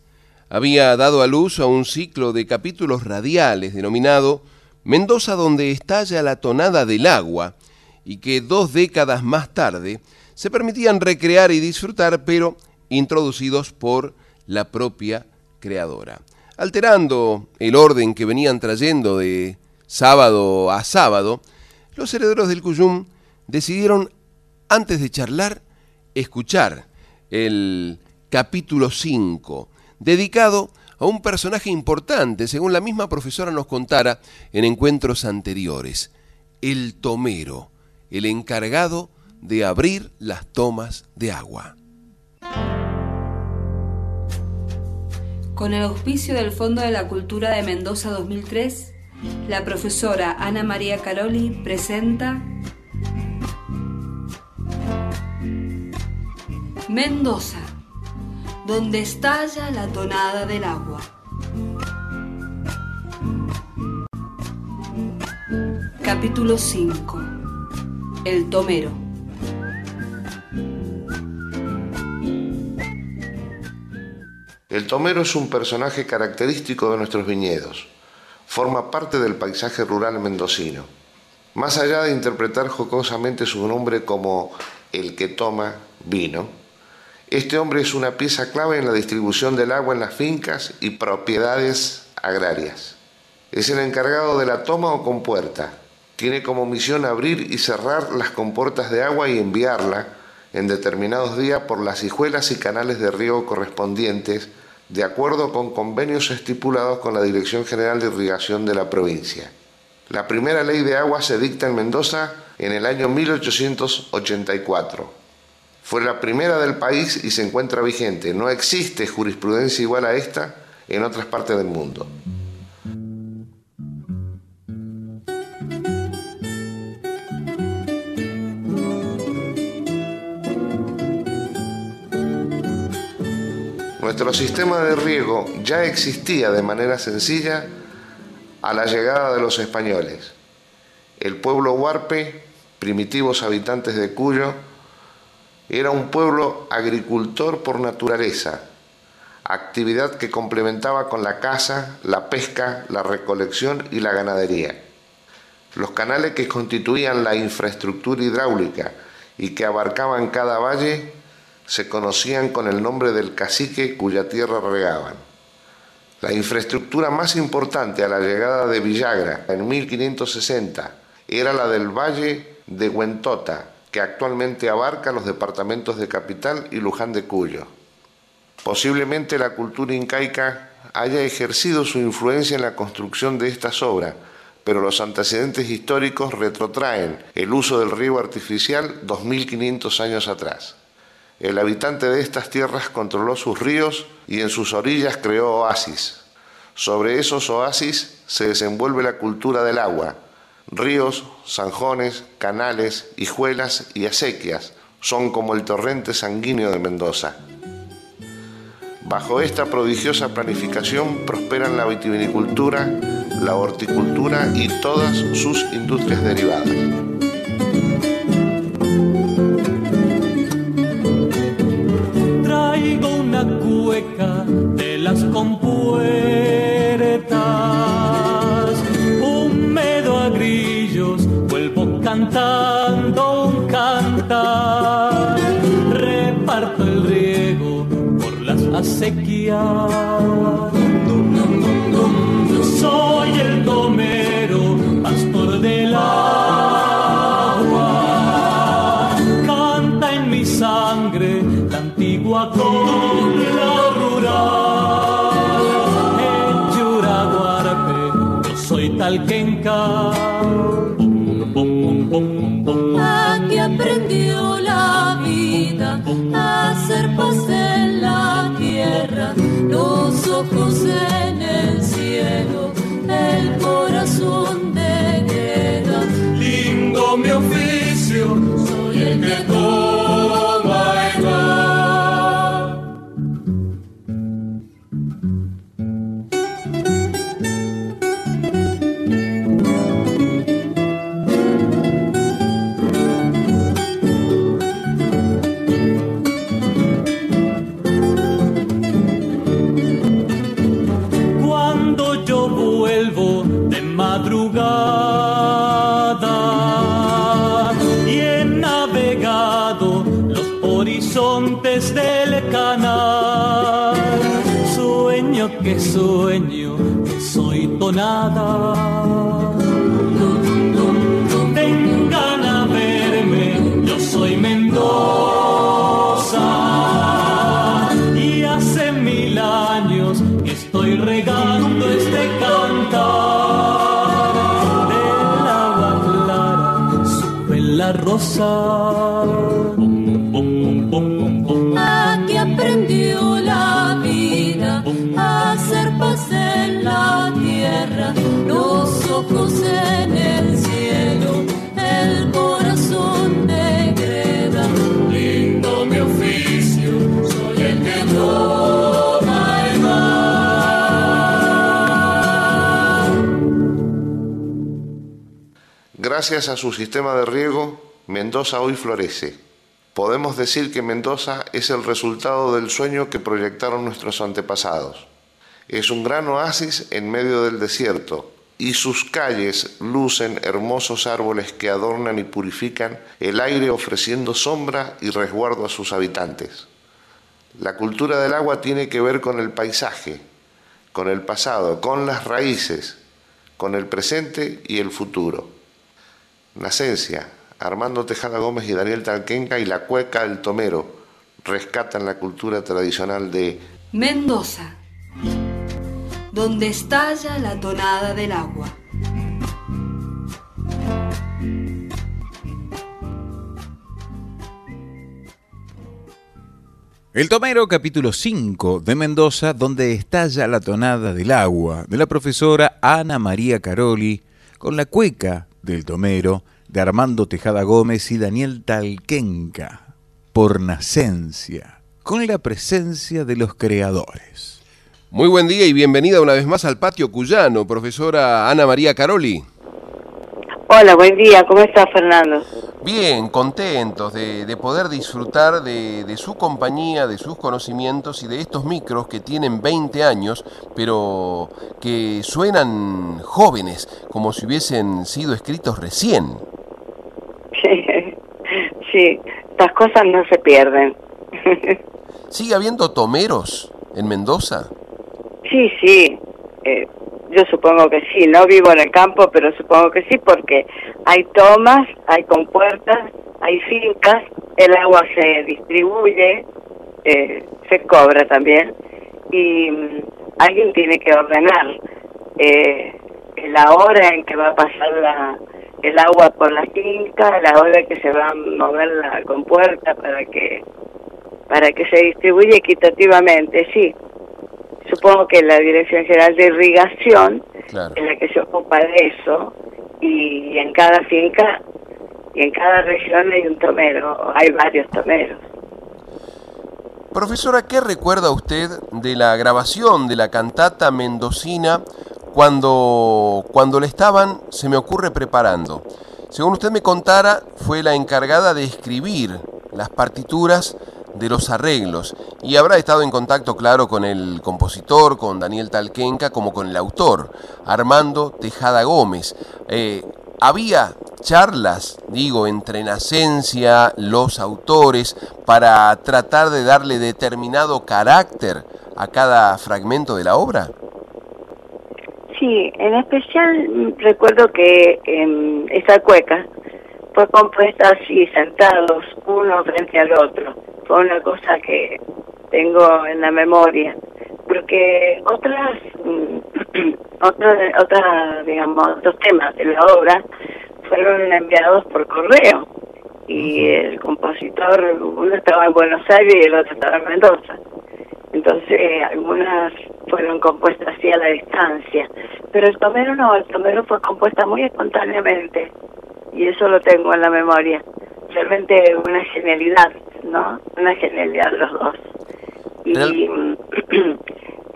había dado a luz a un ciclo de capítulos radiales denominado Mendoza donde estalla la tonada del agua, y que dos décadas más tarde se permitían recrear y disfrutar, pero introducidos por la propia creadora, alterando el orden que venían trayendo de sábado a sábado, los herederos del Cuyum decidieron, antes de charlar, escuchar el capítulo 5, dedicado a un personaje importante, según la misma profesora nos contara en encuentros anteriores, el tomero, el encargado de abrir las tomas de agua. Con el auspicio del Fondo de la Cultura de Mendoza 2003, la profesora Ana María Caroli presenta Mendoza, donde estalla la tonada del agua. Capítulo 5. El tomero. El tomero es un personaje característico de nuestros viñedos. Forma parte del paisaje rural mendocino. Más allá de interpretar jocosamente su nombre como el que toma vino, este hombre es una pieza clave en la distribución del agua en las fincas y propiedades agrarias. Es el encargado de la toma o compuerta. Tiene como misión abrir y cerrar las compuertas de agua y enviarla en determinados días por las hijuelas y canales de riego correspondientes, de acuerdo con convenios estipulados con la Dirección General de Irrigación de la provincia. La primera ley de agua se dicta en Mendoza en el año 1884. Fue la primera del país y se encuentra vigente. No existe jurisprudencia igual a esta en otras partes del mundo. Nuestro sistema de riego ya existía de manera sencilla a la llegada de los españoles. El pueblo huarpe, primitivos habitantes de Cuyo, era un pueblo agricultor por naturaleza, actividad que complementaba con la caza, la pesca, la recolección y la ganadería. Los canales que constituían la infraestructura hidráulica y que abarcaban cada valle se conocían con el nombre del cacique cuya tierra regaban. La infraestructura más importante a la llegada de Villagra en 1560 era la del Valle de Huentota, que actualmente abarca los departamentos de Capital y Luján de Cuyo. Posiblemente la cultura incaica haya ejercido su influencia en la construcción de estas obras, pero los antecedentes históricos retrotraen el uso del río artificial 2500 años atrás. El habitante de estas tierras controló sus ríos y en sus orillas creó oasis. Sobre esos oasis se desenvuelve la cultura del agua. Ríos, zanjones, canales, hijuelas y acequias son como el torrente sanguíneo de Mendoza. Bajo esta prodigiosa planificación prosperan la vitivinicultura, la horticultura y todas sus industrias derivadas. de las compuertas. Húmedo a grillos, vuelvo cantando un cantar. Reparto el riego por las acequias. Los ojos en el cielo, el corazón soy tonada. Vengan a verme, yo soy Mendoza y hace mil años que estoy regando este cantar del agua clara sube la rosa. Gracias a su sistema de riego, Mendoza hoy florece. Podemos decir que Mendoza es el resultado del sueño que proyectaron nuestros antepasados. Es un gran oasis en medio del desierto y sus calles lucen hermosos árboles que adornan y purifican el aire ofreciendo sombra y resguardo a sus habitantes. La cultura del agua tiene que ver con el paisaje, con el pasado, con las raíces, con el presente y el futuro. Nacencia, Armando Tejada Gómez y Daniel Talquenca y la cueca del Tomero rescatan la cultura tradicional de Mendoza, donde estalla la tonada del agua. El Tomero, capítulo 5 de Mendoza, donde estalla la tonada del agua, de la profesora Ana María Caroli, con la cueca del Tomero, de Armando Tejada Gómez y Daniel Talquenca, por nacencia, con la presencia de los creadores. Muy buen día y bienvenida una vez más al patio cuyano, profesora Ana María Caroli. Hola, buen día. ¿Cómo estás, Fernando? Bien, contentos de, de poder disfrutar de, de su compañía, de sus conocimientos y de estos micros que tienen 20 años, pero que suenan jóvenes, como si hubiesen sido escritos recién. Sí, estas cosas no se pierden. [LAUGHS] ¿Sigue habiendo tomeros en Mendoza? Sí, sí. Yo supongo que sí. No vivo en el campo, pero supongo que sí, porque hay tomas, hay compuertas, hay fincas, el agua se distribuye, eh, se cobra también, y mm, alguien tiene que ordenar eh, la hora en que va a pasar la, el agua por la finca, la hora que se va a mover la compuerta para que para que se distribuya equitativamente, sí. Supongo que la Dirección General de Irrigación es la que se ocupa de eso y en cada finca y en cada región hay un tomero, hay varios tomeros. Profesora, ¿qué recuerda usted de la grabación de la cantata mendocina cuando, cuando la estaban, se me ocurre, preparando? Según usted me contara, fue la encargada de escribir las partituras de los arreglos y habrá estado en contacto, claro, con el compositor, con Daniel Talquenca, como con el autor, Armando Tejada Gómez. Eh, había charlas, digo, entre Nacencia, los autores, para tratar de darle determinado carácter a cada fragmento de la obra? Sí, en especial mm, recuerdo que em, esa cueca fue compuesta así, sentados uno frente al otro. Fue una cosa que tengo en la memoria. Porque otras, mm, [CLEARS THROAT] otros, otra, digamos, otros temas de la obra fueron enviados por correo. Y el compositor, uno estaba en Buenos Aires y el otro estaba en Mendoza. Entonces, algunas fueron compuestas así a la distancia. Pero el tomero no, el tomero fue compuesta muy espontáneamente. Y eso lo tengo en la memoria. Realmente una genialidad, ¿no? Una genialidad los dos. Y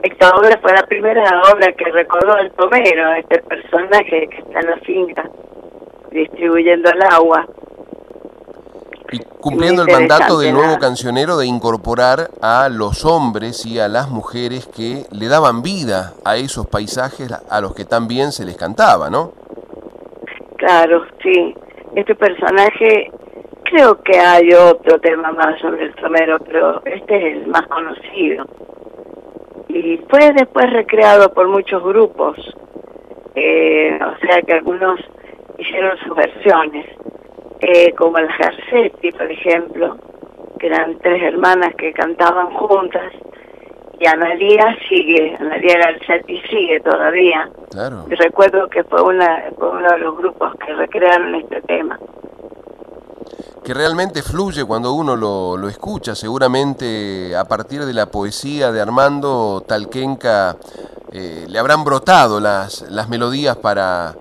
esta [CLEARS THROAT] obra fue la primera obra que recordó el tomero, este personaje que está en la finca distribuyendo el agua. Y cumpliendo el mandato del nuevo cancionero de incorporar a los hombres y a las mujeres que le daban vida a esos paisajes a los que también se les cantaba, ¿no? Claro, sí. Este personaje, creo que hay otro tema más sobre el tomero, pero este es el más conocido. Y fue después recreado por muchos grupos, eh, o sea que algunos hicieron sus versiones eh, como las Garcetti, por ejemplo, que eran tres hermanas que cantaban juntas, y Analia sigue, Analia Garcetti sigue todavía. Claro. Y recuerdo que fue, una, fue uno de los grupos que recrearon este tema. Que realmente fluye cuando uno lo, lo escucha, seguramente a partir de la poesía de Armando Talquenca eh, le habrán brotado las, las melodías para,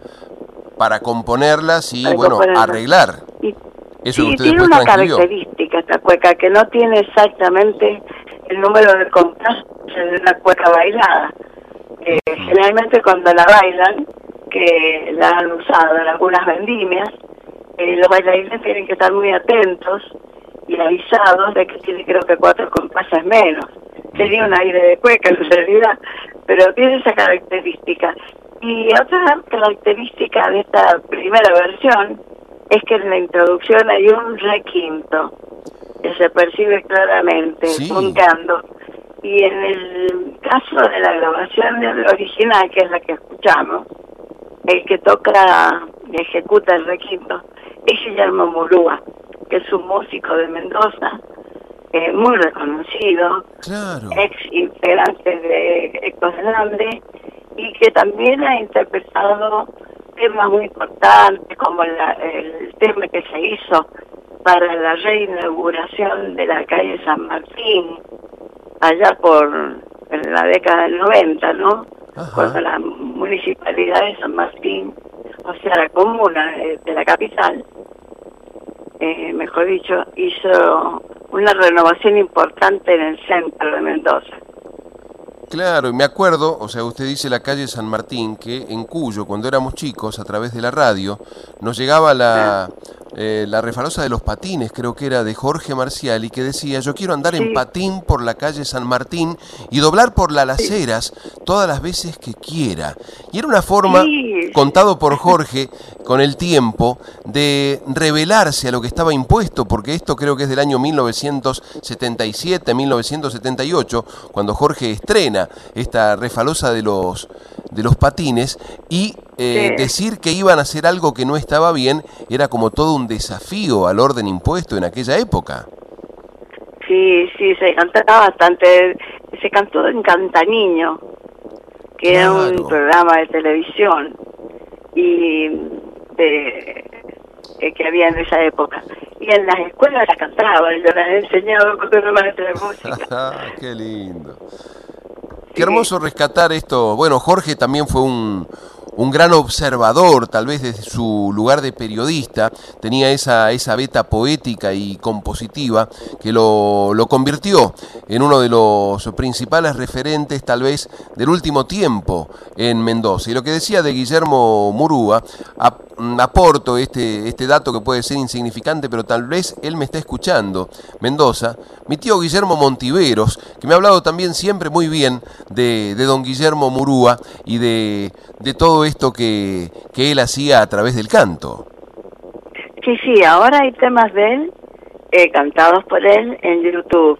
para componerlas y, Para bueno, componerlas. arreglar. Y, Eso tiene una característica esta cueca, que no tiene exactamente el número de compás de una cueca bailada. Eh, generalmente cuando la bailan, que la han usado en algunas vendimias, eh, los bailarines tienen que estar muy atentos y avisados de que tiene creo que cuatro compases menos. Sería un aire de cueca en realidad, pero tiene esa característica. Y otra característica de esta primera versión es que en la introducción hay un requinto que se percibe claramente, un cando. Y en el caso de la grabación del original, que es la que escuchamos, el que toca y ejecuta el requinto es Guillermo Murúa, que es un músico de Mendoza, eh, muy reconocido, ex integrante de Ecos del Hambre, y que también ha interpretado temas muy importantes como la- el tema que se hizo para la reinauguración de la calle San Martín, allá por en la década del 90, ¿no? Cuando la municipalidad de San Martín, o sea, la comuna de, de la capital, eh, mejor dicho, hizo una renovación importante en el centro de Mendoza. Claro, y me acuerdo, o sea, usted dice la calle San Martín, que en Cuyo, cuando éramos chicos, a través de la radio, nos llegaba la, eh, la refalosa de los patines, creo que era de Jorge Marcial, y que decía, yo quiero andar en patín por la calle San Martín y doblar por las laceras todas las veces que quiera. Y era una forma, contado por Jorge, con el tiempo, de revelarse a lo que estaba impuesto, porque esto creo que es del año 1977, 1978, cuando Jorge estrena esta refalosa de los, de los patines, y eh, Sí. decir que iban a hacer algo que no estaba bien era como todo un desafío al orden impuesto en aquella época. Sí, sí, se cantaba bastante, se cantó en Cantaniño, que era un programa de televisión y de, eh, que había en esa época. Y en las escuelas la cantaba, yo las he enseñado con maestra de [LAUGHS] música. Qué lindo. Qué hermoso rescatar esto. Bueno, Jorge también fue un, un gran observador, tal vez desde su lugar de periodista, tenía esa, esa beta poética y compositiva que lo, lo convirtió en uno de los principales referentes, tal vez, del último tiempo en Mendoza. Y lo que decía de Guillermo Murúa, mm, aporto este, este dato que puede ser insignificante, pero tal vez él me está escuchando. Mendoza, mi tío Guillermo Montiveros, que me ha hablado también siempre muy bien de, de don Guillermo Murúa y de, de todo esto que, que él hacía a través del canto. Sí, sí, ahora hay temas de él eh, cantados por él en YouTube.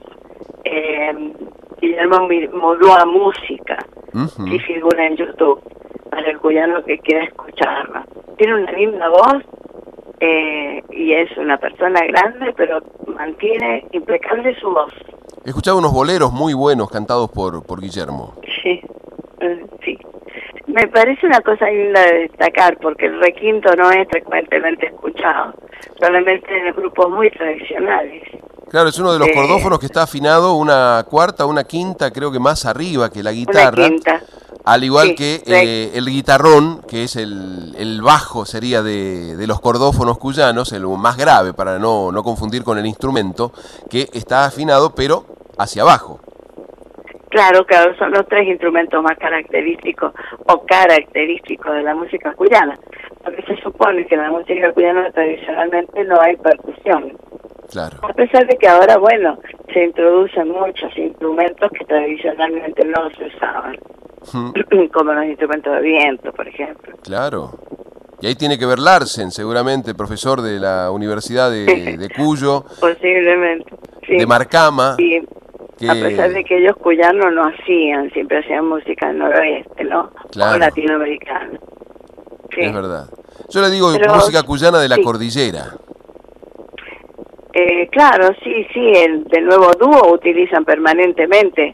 Eh, Guillermo Modúa Música, que figura en YouTube, para el cuyano que quiera escucharla. Tiene una linda voz eh, y es una persona grande, pero mantiene impecable su voz. He escuchado unos boleros muy buenos cantados por, por Guillermo. Sí, eh, sí. Me parece una cosa linda de destacar, porque el requinto no es frecuentemente escuchado, solamente en grupos muy tradicionales. Claro, es uno de los eh, cordófonos que está afinado una cuarta, una quinta, creo que más arriba que la guitarra. quinta. Al igual que eh, el guitarrón, que es el, el bajo, sería de, de, los cordófonos cuyanos, el más grave para no, no confundir con el instrumento, que está afinado pero hacia abajo. Claro, claro, son los tres instrumentos más característicos o característicos de la música cuyana, porque se supone que en la música cuyana tradicionalmente no hay percusión. Claro. A pesar de que ahora, bueno, se introducen muchos instrumentos que tradicionalmente no se usaban, [CLEARS THROAT] como los instrumentos de viento, por ejemplo. Claro. Y ahí tiene que ver Larsen, seguramente, profesor de la Universidad de, Cuyo. Posiblemente. De Marcama. Sí. A pesar de que ellos cuyanos no hacían, siempre hacían música noroeste, ¿no? Claro. O latinoamericana. Es verdad. Yo le digo música cuyana de la cordillera. Eh, claro, sí, sí, el del nuevo dúo utilizan permanentemente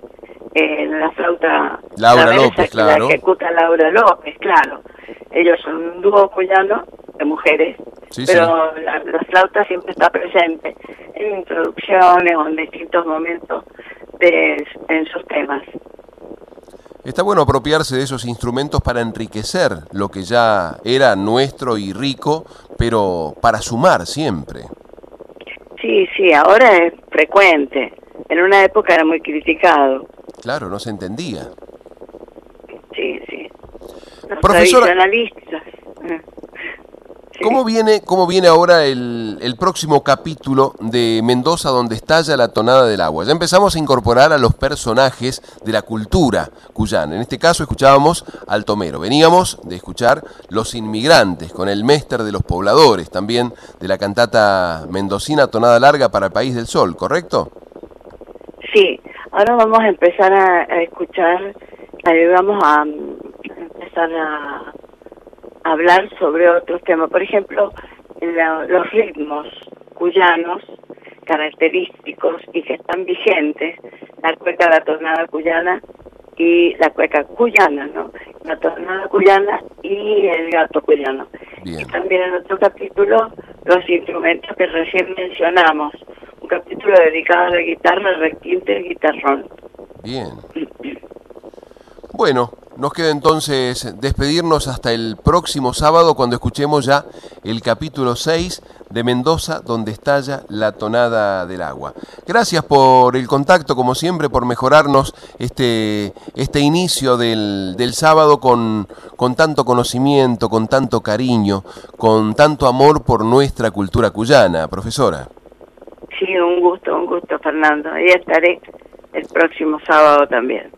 eh, la flauta Laura López, claro. La ejecuta Laura López, claro. Ellos son un dúo cuyano de mujeres, pero La, flauta siempre está presente en introducciones o en distintos momentos de, en sus temas. Está bueno apropiarse de esos instrumentos para enriquecer lo que ya era nuestro y rico, pero para sumar siempre. Sí, sí, ahora es frecuente. En una época era muy criticado. Claro, no se entendía. Sí, sí. Los Profesora, tradicionalistas. ¿Cómo viene, cómo viene ahora el, el, próximo capítulo de Mendoza donde estalla la tonada del agua? Ya empezamos a incorporar a los personajes de la cultura cuyana. En este caso escuchábamos al Tomero. Veníamos de escuchar Los Inmigrantes con el Méster de los Pobladores, también de la cantata mendocina Tonada Larga para el País del Sol, ¿correcto? Sí, ahora vamos a empezar a, escuchar, vamos a empezar a hablar sobre otros temas. Por ejemplo, los ritmos cuyanos característicos y que están vigentes, la cueca, la tonada cuyana y la cueca cuyana, ¿no? La tonada cuyana y el gato cuyano. Y también en otro capítulo los instrumentos que recién mencionamos, un capítulo dedicado a la guitarra, el requinte y el guitarrón. Bien. Bueno, nos queda entonces despedirnos hasta el próximo sábado cuando escuchemos ya el capítulo 6 de Mendoza donde estalla la tonada del agua. Gracias por el contacto, como siempre, por mejorarnos este, este inicio del, del sábado con, con tanto conocimiento, con tanto cariño, con tanto amor por nuestra cultura cuyana, profesora. Sí, un gusto, un gusto, Fernando. Ahí estaré el próximo sábado también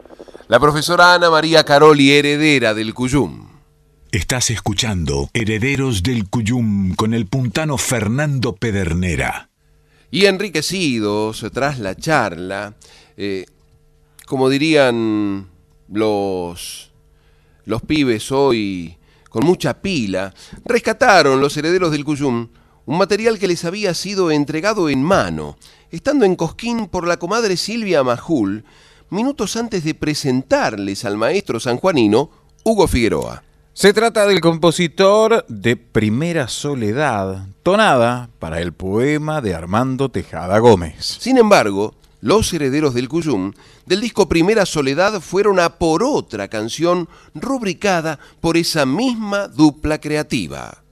la profesora Ana María Caroli, heredera del Cuyum. Estás escuchando Herederos del Cuyum con el puntano Fernando Pedernera. Y enriquecidos tras la charla, eh, como dirían los, los pibes hoy con mucha pila, rescataron los herederos del Cuyum un material que les había sido entregado en mano, estando en Cosquín por la comadre Silvia Majul, minutos antes de presentarles al maestro sanjuanino Hugo Figueroa. Se trata del compositor de Primera Soledad, tonada para el poema de Armando Tejada Gómez. Sin embargo, los herederos del Cuyum del disco Primera Soledad fueron a por otra canción rubricada por esa misma dupla creativa.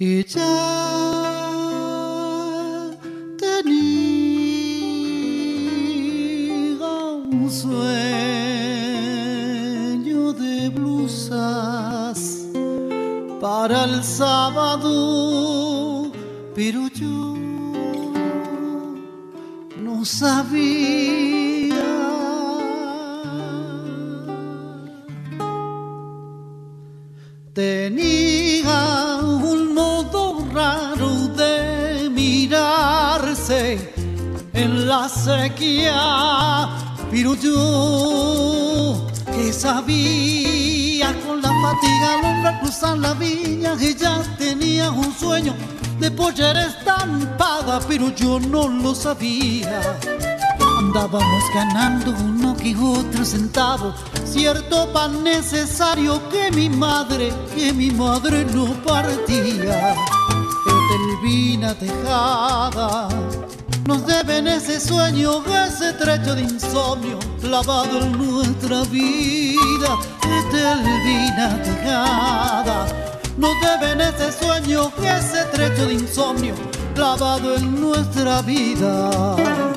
Y ya sabía. Andábamos ganando uno que otro centavo, cierto pan necesario que mi madre, que mi madre no partía. Etelvina Tejada, nos deben ese sueño, ese trecho de insomnio clavado en nuestra vida. Etelvina Tejada, nos deben ese sueño, ese trecho de insomnio clavado en nuestra vida.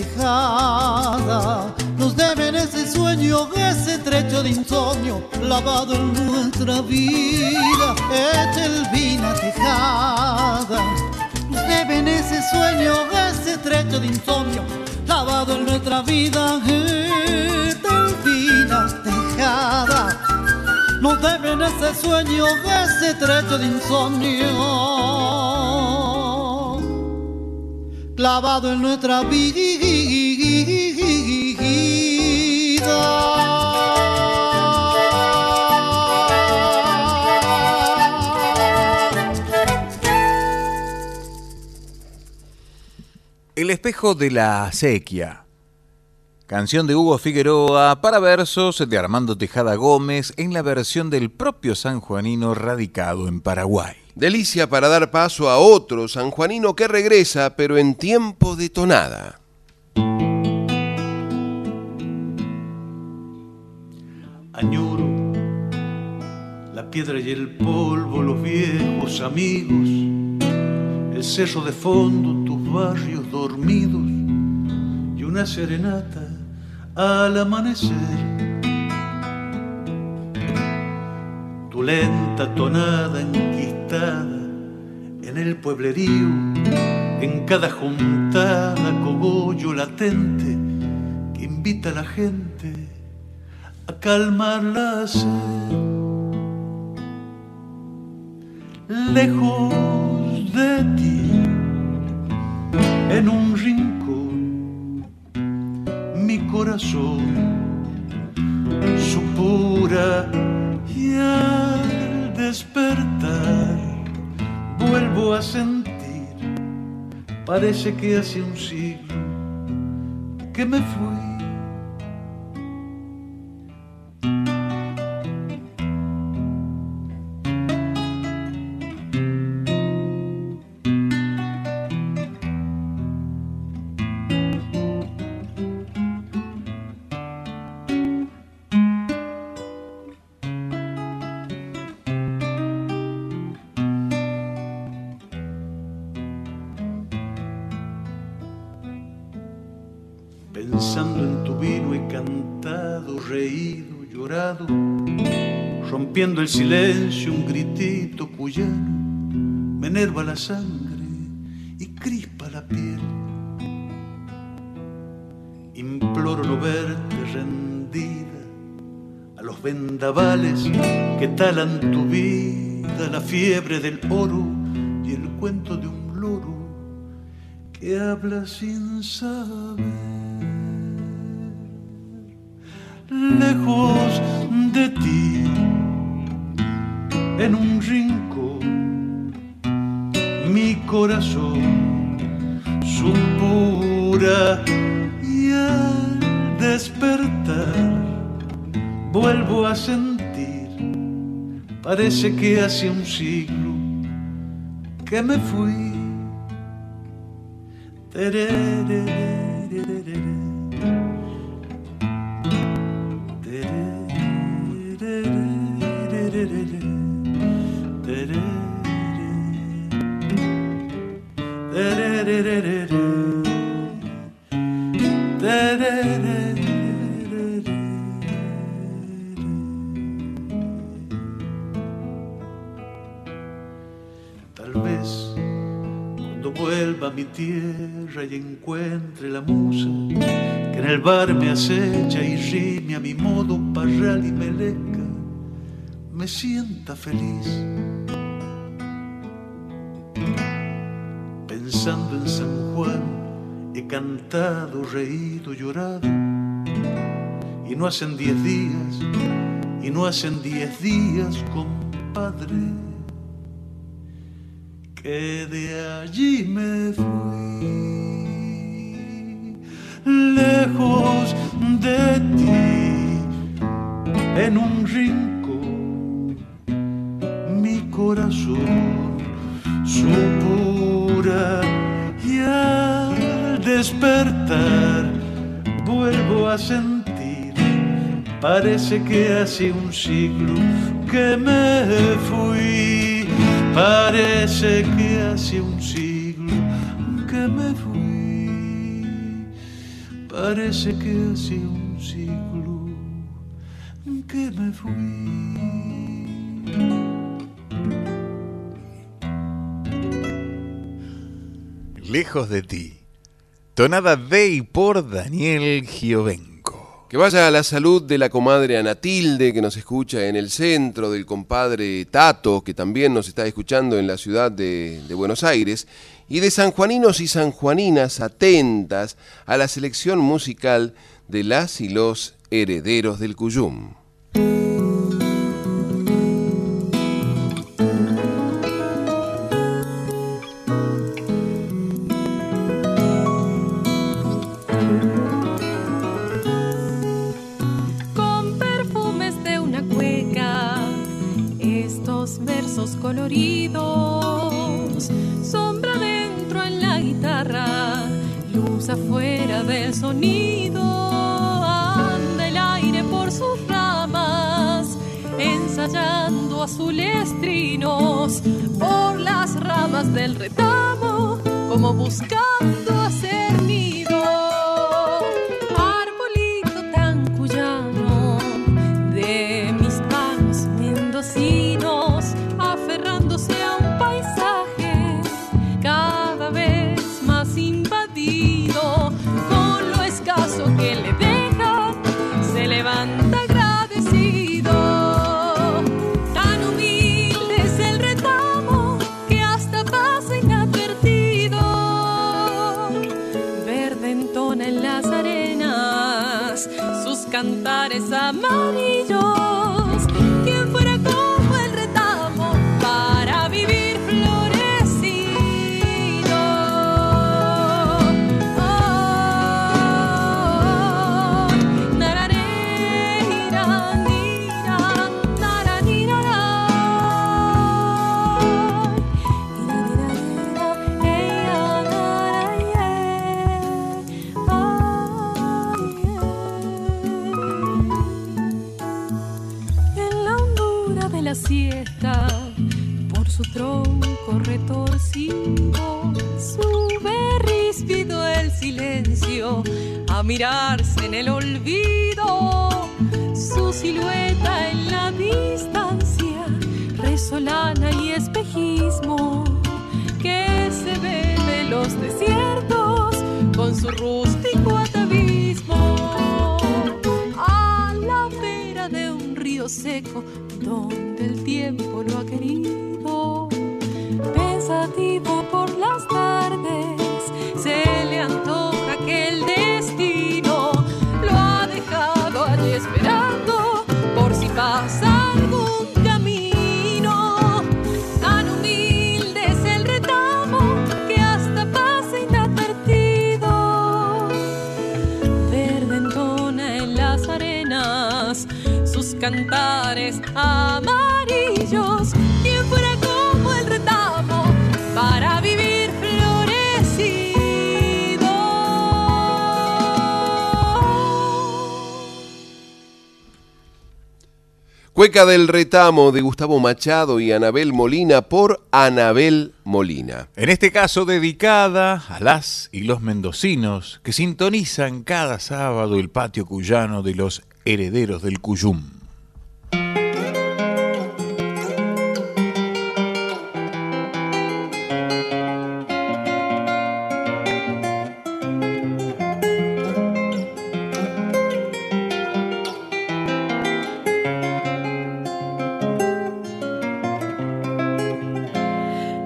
Tejada, nos deben ese sueño, ese trecho de insomnio lavado en nuestra vida. Etelvina Tejada, nos deben ese sueño, ese trecho de insomnio lavado en nuestra vida. Etelvina Tejada, nos deben ese sueño, ese trecho de insomnio en nuestra El espejo de la acequia. Canción de Hugo Figueroa para versos de Armando Tejada Gómez en la versión del propio sanjuanino radicado en Paraguay. Delicia para dar paso a otro sanjuanino que regresa, pero en tiempo de tonada. añoro la piedra y el polvo, los viejos amigos, el cerro de fondo, tus barrios dormidos y una serenata al amanecer. Tu lenta tonada en el pueblerío, en cada juntada cogollo latente que invita a la gente a calmar la sed. Lejos de ti, en un rincón, mi corazón supura y al despertar vuelvo a sentir, parece que hace un siglo que me fui. Rompiendo el silencio un gritito cuyano me enerva la sangre y crispa la piel. Imploro no verte rendida a los vendavales que talan tu vida, la fiebre del oro y el cuento de un loro que habla sin saber. Lejos de ti, en un rincón, mi corazón supura y al despertar vuelvo a sentir, parece que hace un siglo que me fui. Tal vez cuando vuelva a mi tierra y encuentre la musa que en el bar me acecha y rime a mi modo parral y meleca, me sienta feliz. En San Juan, he cantado, reído, llorado, y no hacen diez días, y no hacen diez días, compadre que de allí me fui, lejos de ti, en un rincón, mi corazón supura y al despertar vuelvo a sentir, parece que hace un siglo que me fui. Parece que hace un siglo que me fui. Parece que hace un siglo que me fui. Lejos de ti. Tonada de y por Daniel Giovenco. Que vaya a la salud de la comadre Anatilde, que nos escucha en el centro, del compadre Tato, que también nos está escuchando en la ciudad de, de Buenos Aires, y de sanjuaninos y sanjuaninas atentas a la selección musical de las y los herederos del Cuyum. Afuera del sonido, anda el aire por sus ramas, ensayando azules trinos por las ramas del retamo, como buscando hacer mirarse en el olvido. Su silueta en la distancia, resolana y espejismo que se ve de los desiertos con su rústico atavismo. A la vera de un río seco donde el tiempo lo ha querido. Pensativo por amarillos. Quien fuera como el retamo para vivir florecido. Cueca del retamo de Gustavo Machado y Anabel Molina por Anabel Molina. En este caso dedicada a las y los mendocinos que sintonizan cada sábado el patio cuyano de los herederos del Cuyum.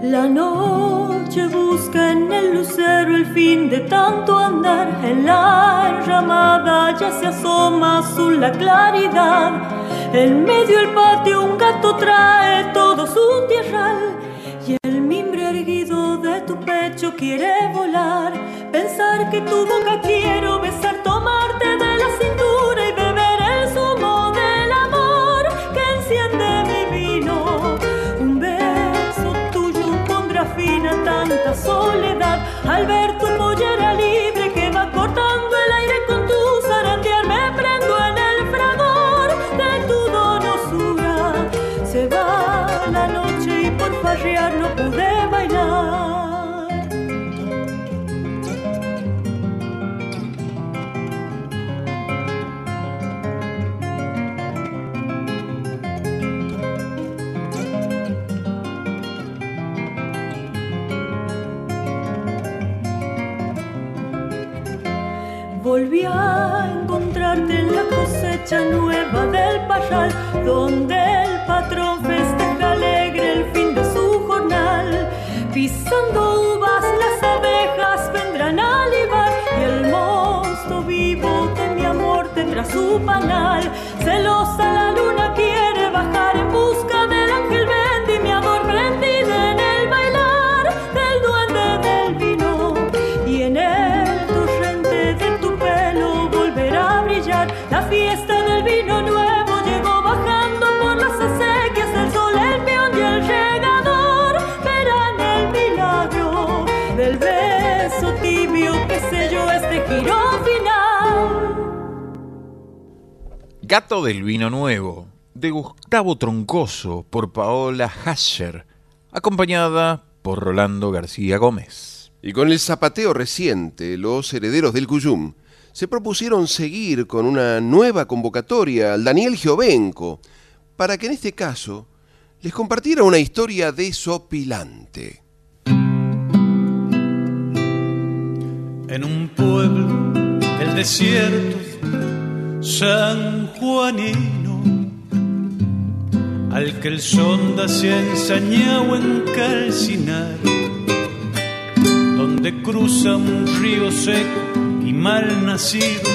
La noche busca en el lucero el fin de tanto andar. En la ya se asoma azul la claridad. En medio del patio un gato trae todo su tierral. Y el mimbre erguido de tu pecho quiere volar. Pensar que tu boca quiero donde el patrón festeja alegre el fin de su jornal. Pisando uvas, las abejas vendrán a libar y el mosto vivo de mi amor tendrá su panal. Gato del Vino Nuevo, de Gustavo Troncoso por Paola Hascher, acompañada por Rolando García Gómez. Y con el zapateo reciente, los herederos del Cuyum se propusieron seguir con una nueva convocatoria al Daniel Giovenco, para que en este caso les compartiera una historia desopilante. en un pueblo del desierto San Juanino, al que el sonda se ha ensañado en calcinar, donde cruza un río seco y mal nacido,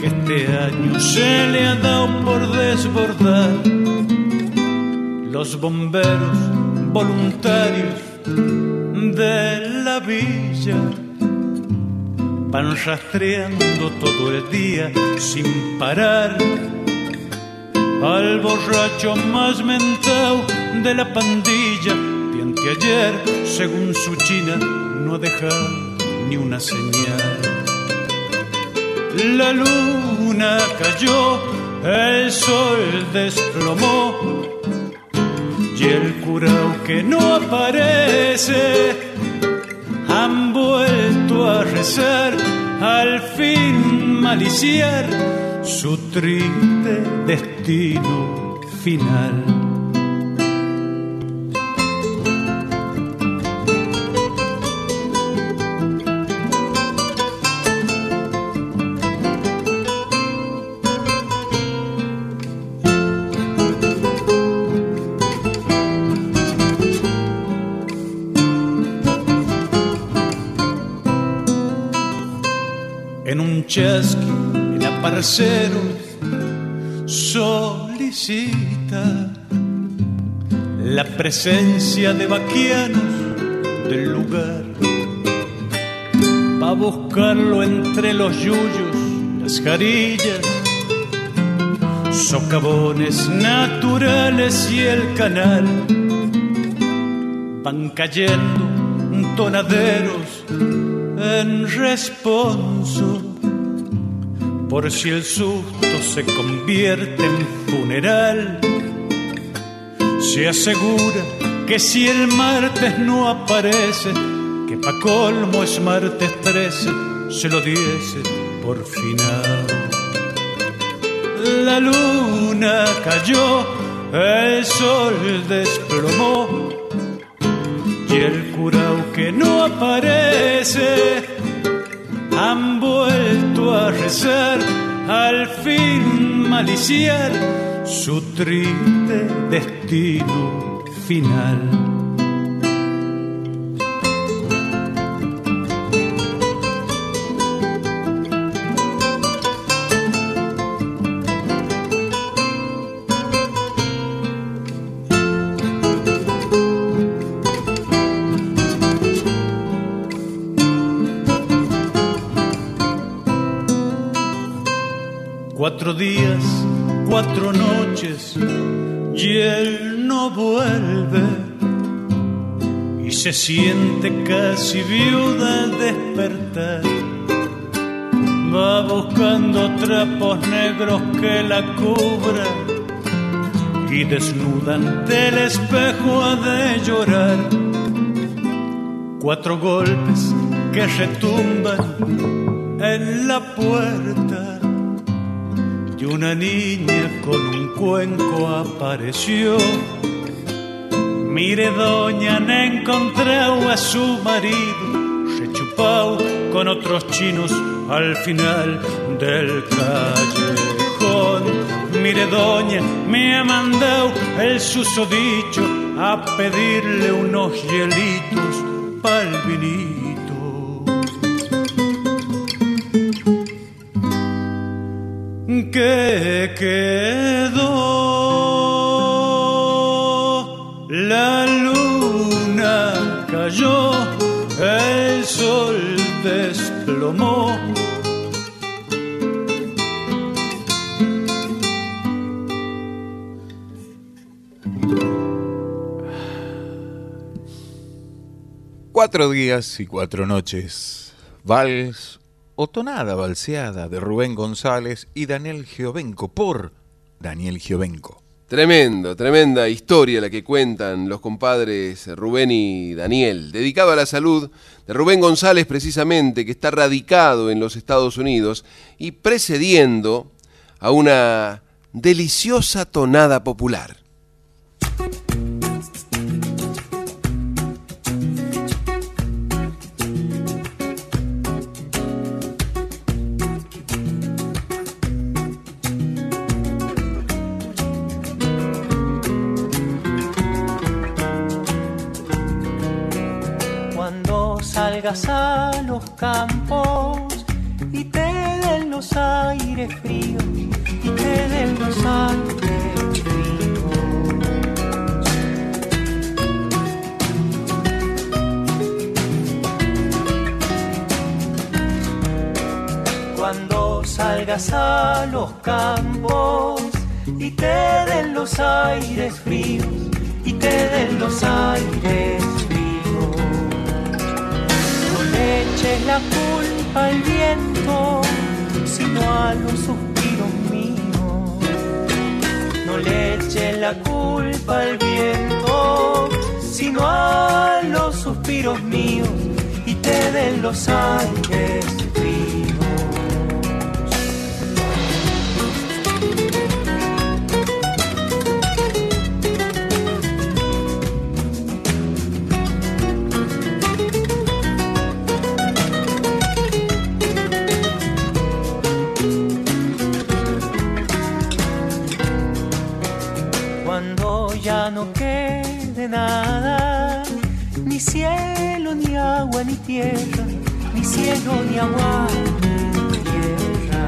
que este año se le ha dado por desbordar. Los bomberos voluntarios de la villa van rastreando todo el día sin parar al borracho más mentado de la pandilla de anteayer, según su china, no ha dejado ni una señal. La luna cayó, el sol desplomó y el curao que no aparece a rezar, al fin maliciar su triste destino final. El aparcero solicita la presencia de vaquianos del lugar. Va a buscarlo entre los yuyos, las jarillas, socavones naturales y el canal. Van cayendo tonaderos en responso por si el susto se convierte en funeral. Se asegura que si el martes no aparece, que pa' colmo es martes 13, se lo diese por final. La luna cayó, el sol desplomó y el curao que no aparece han vuelto a rezar, al fin maliciar su triste destino final. Cuatro noches y él no vuelve y se siente casi viuda al despertar. Va buscando trapos negros que la cubran y desnuda ante el espejo ha de llorar. Cuatro golpes que retumban en la puerta una niña con un cuenco apareció. Mire, doña, no encontrado a su marido, rechupado con otros chinos al final del callejón. Mire, doña, me ha mandado el susodicho a pedirle unos hielitos Cuatro días y cuatro noches. Vals o tonada balseada de Rubén González y Daniel Giovenco por Daniel Giovenco. Tremendo, tremenda historia la que cuentan los compadres Rubén y Daniel, dedicado a la salud de Rubén González precisamente, que está radicado en los Estados Unidos y precediendo a una deliciosa tonada popular. Salgas a los campos y te den los aires fríos y te den los aires fríos. Cuando salgas a los campos y te den los aires fríos y te den los aires fríos. Eches la culpa al viento, sino a los suspiros míos. No le eches la culpa al viento, sino a los suspiros míos. Y te queden los aires no quede nada, ni cielo, ni agua, ni tierra, ni cielo, ni agua, ni tierra.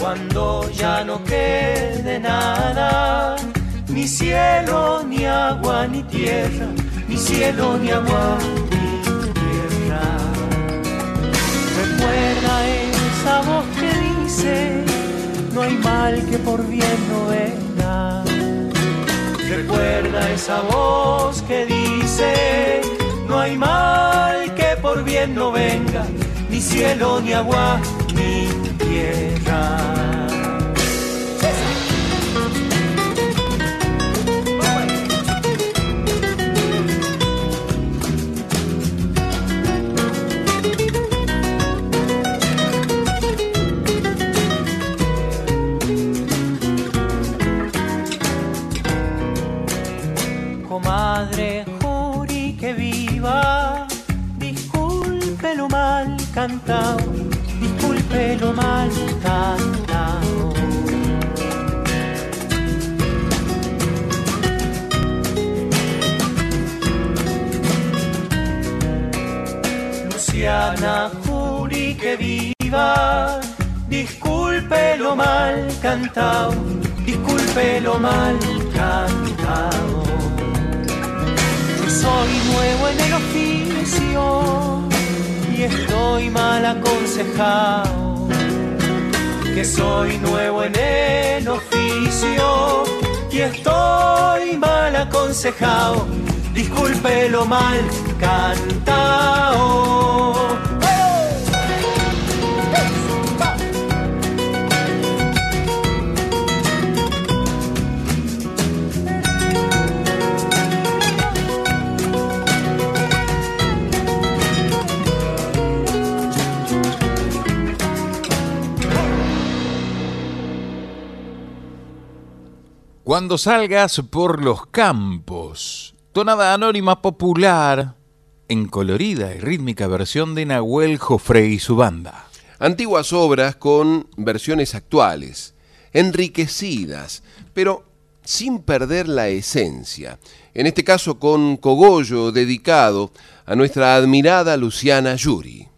Cuando ya no quede nada, ni cielo, ni agua, ni tierra, ni cielo, ni agua, Recuerda esa voz que dice, no hay mal que por bien no venga. Recuerda esa voz que dice, no hay mal que por bien no venga, ni cielo, ni agua, ni tierra. Mal cantado, disculpe lo mal cantado. Luciana, juri que viva, disculpe lo mal cantado, disculpe lo mal cantado. Yo soy nuevo en el oficio y estoy mal aconsejado. Que soy nuevo en el oficio y estoy mal aconsejado. Disculpe lo mal cantado. Cuando salgas por los campos, tonada anónima popular en colorida y rítmica versión de Nahuel Jofre y su banda. Antiguas obras con versiones actuales, enriquecidas, pero sin perder la esencia. En este caso con cogollo dedicado a nuestra admirada Luciana Yuri.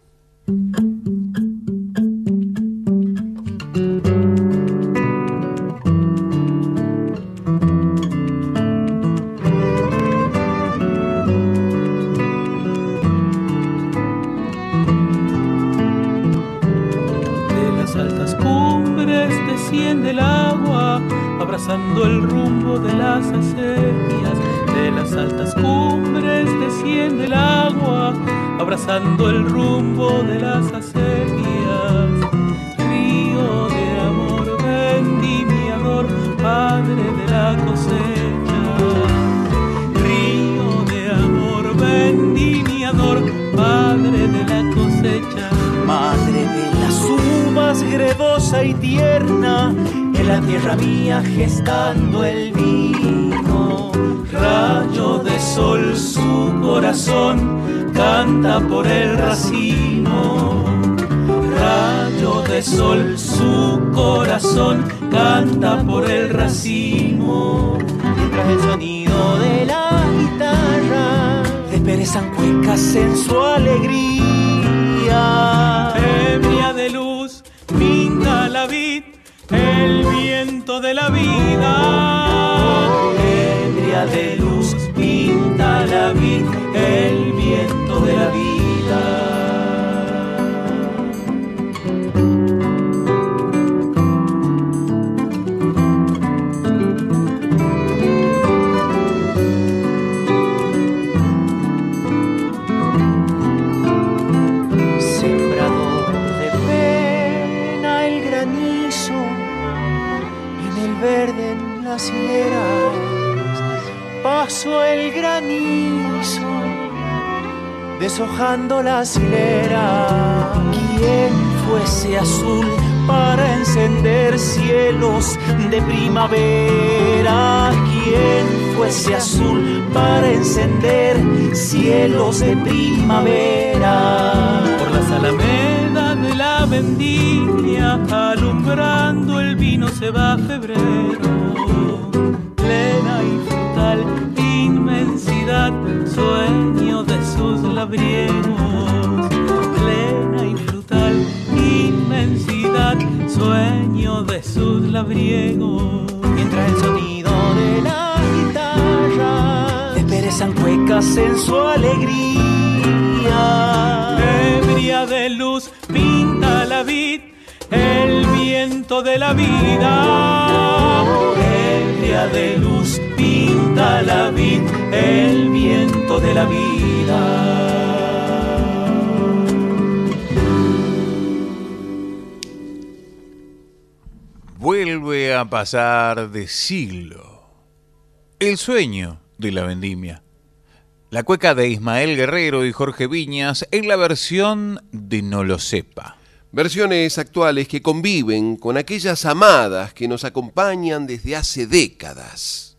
Abrazando el rumbo de las acequias. De las altas cumbres desciende el agua, abrazando el rumbo de las acequias. Río de amor, vendimiador, padre de la cosecha. Río de amor, vendimiador, padre de la cosecha. Madre de las uvas, gredosa y tierna, la tierra mía gestando el vino. Rayo de sol su corazón canta por el racimo. Rayo de sol su corazón canta por el racimo. Mientras el sonido de la guitarra desperezan cuecas en su alegría. Ebria de luz pinta la vid, el viento de la vida. Ebria de luz pinta la vid, el viento de la vida. Pasó el granizo, deshojando las hileras. ¿Quién fuese azul para encender cielos de primavera? ¿Quién fuese azul para encender cielos de primavera? Por las alamedas de la vendimia, alumbrando el vino se va febrero. Plena y frutal inmensidad, sueño de sus labriegos. Plena y frutal inmensidad, sueño de sus labriegos. Mientras el sonido de la guitarra desperezan cuecas en su alegría. Ebria de luz pinta la vid, el viento de la vida. Ebria de luz pinta la vid, el viento de la vida. Vuelve a pasar de siglo. El sueño de la vendimia. La cueca de Ismael Guerrero y Jorge Viñas en la versión de No lo sepa. Versiones actuales que conviven con aquellas amadas que nos acompañan desde hace décadas.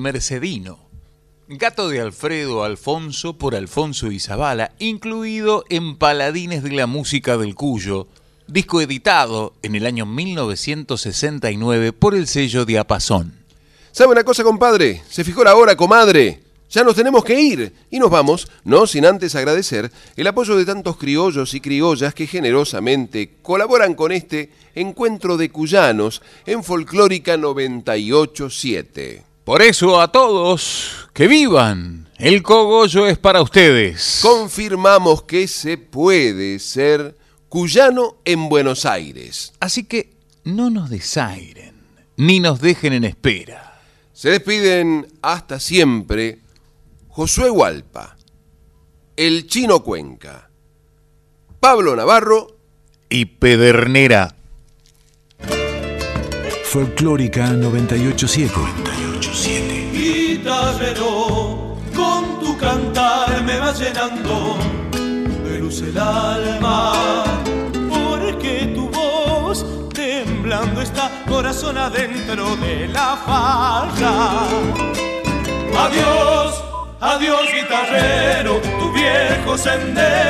Mercedino. Gato de Alfredo Alfonso por Alfonso Izabala, incluido en Paladines de la Música del Cuyo, disco editado en el año 1969 por el sello Diapasón. ¿Sabe una cosa, compadre? Se fijó la hora, comadre. Ya nos tenemos que ir y nos vamos, no sin antes agradecer el apoyo de tantos criollos y criollas que generosamente colaboran con este encuentro de cuyanos en Folclórica 987. Por eso a todos, que vivan. El cogollo es para ustedes. Confirmamos que se puede ser cuyano en Buenos Aires. Así que no nos desairen, ni nos dejen en espera. Se despiden hasta siempre Josué Hualpa, el Chino Cuenca, Pablo Navarro y Pedernera. Folclórica 987. Guitarrero, con tu cantar me vas llenando de luz el alma, porque tu voz temblando está corazón adentro de la falla. Adiós, adiós guitarrero, tu viejo sendero.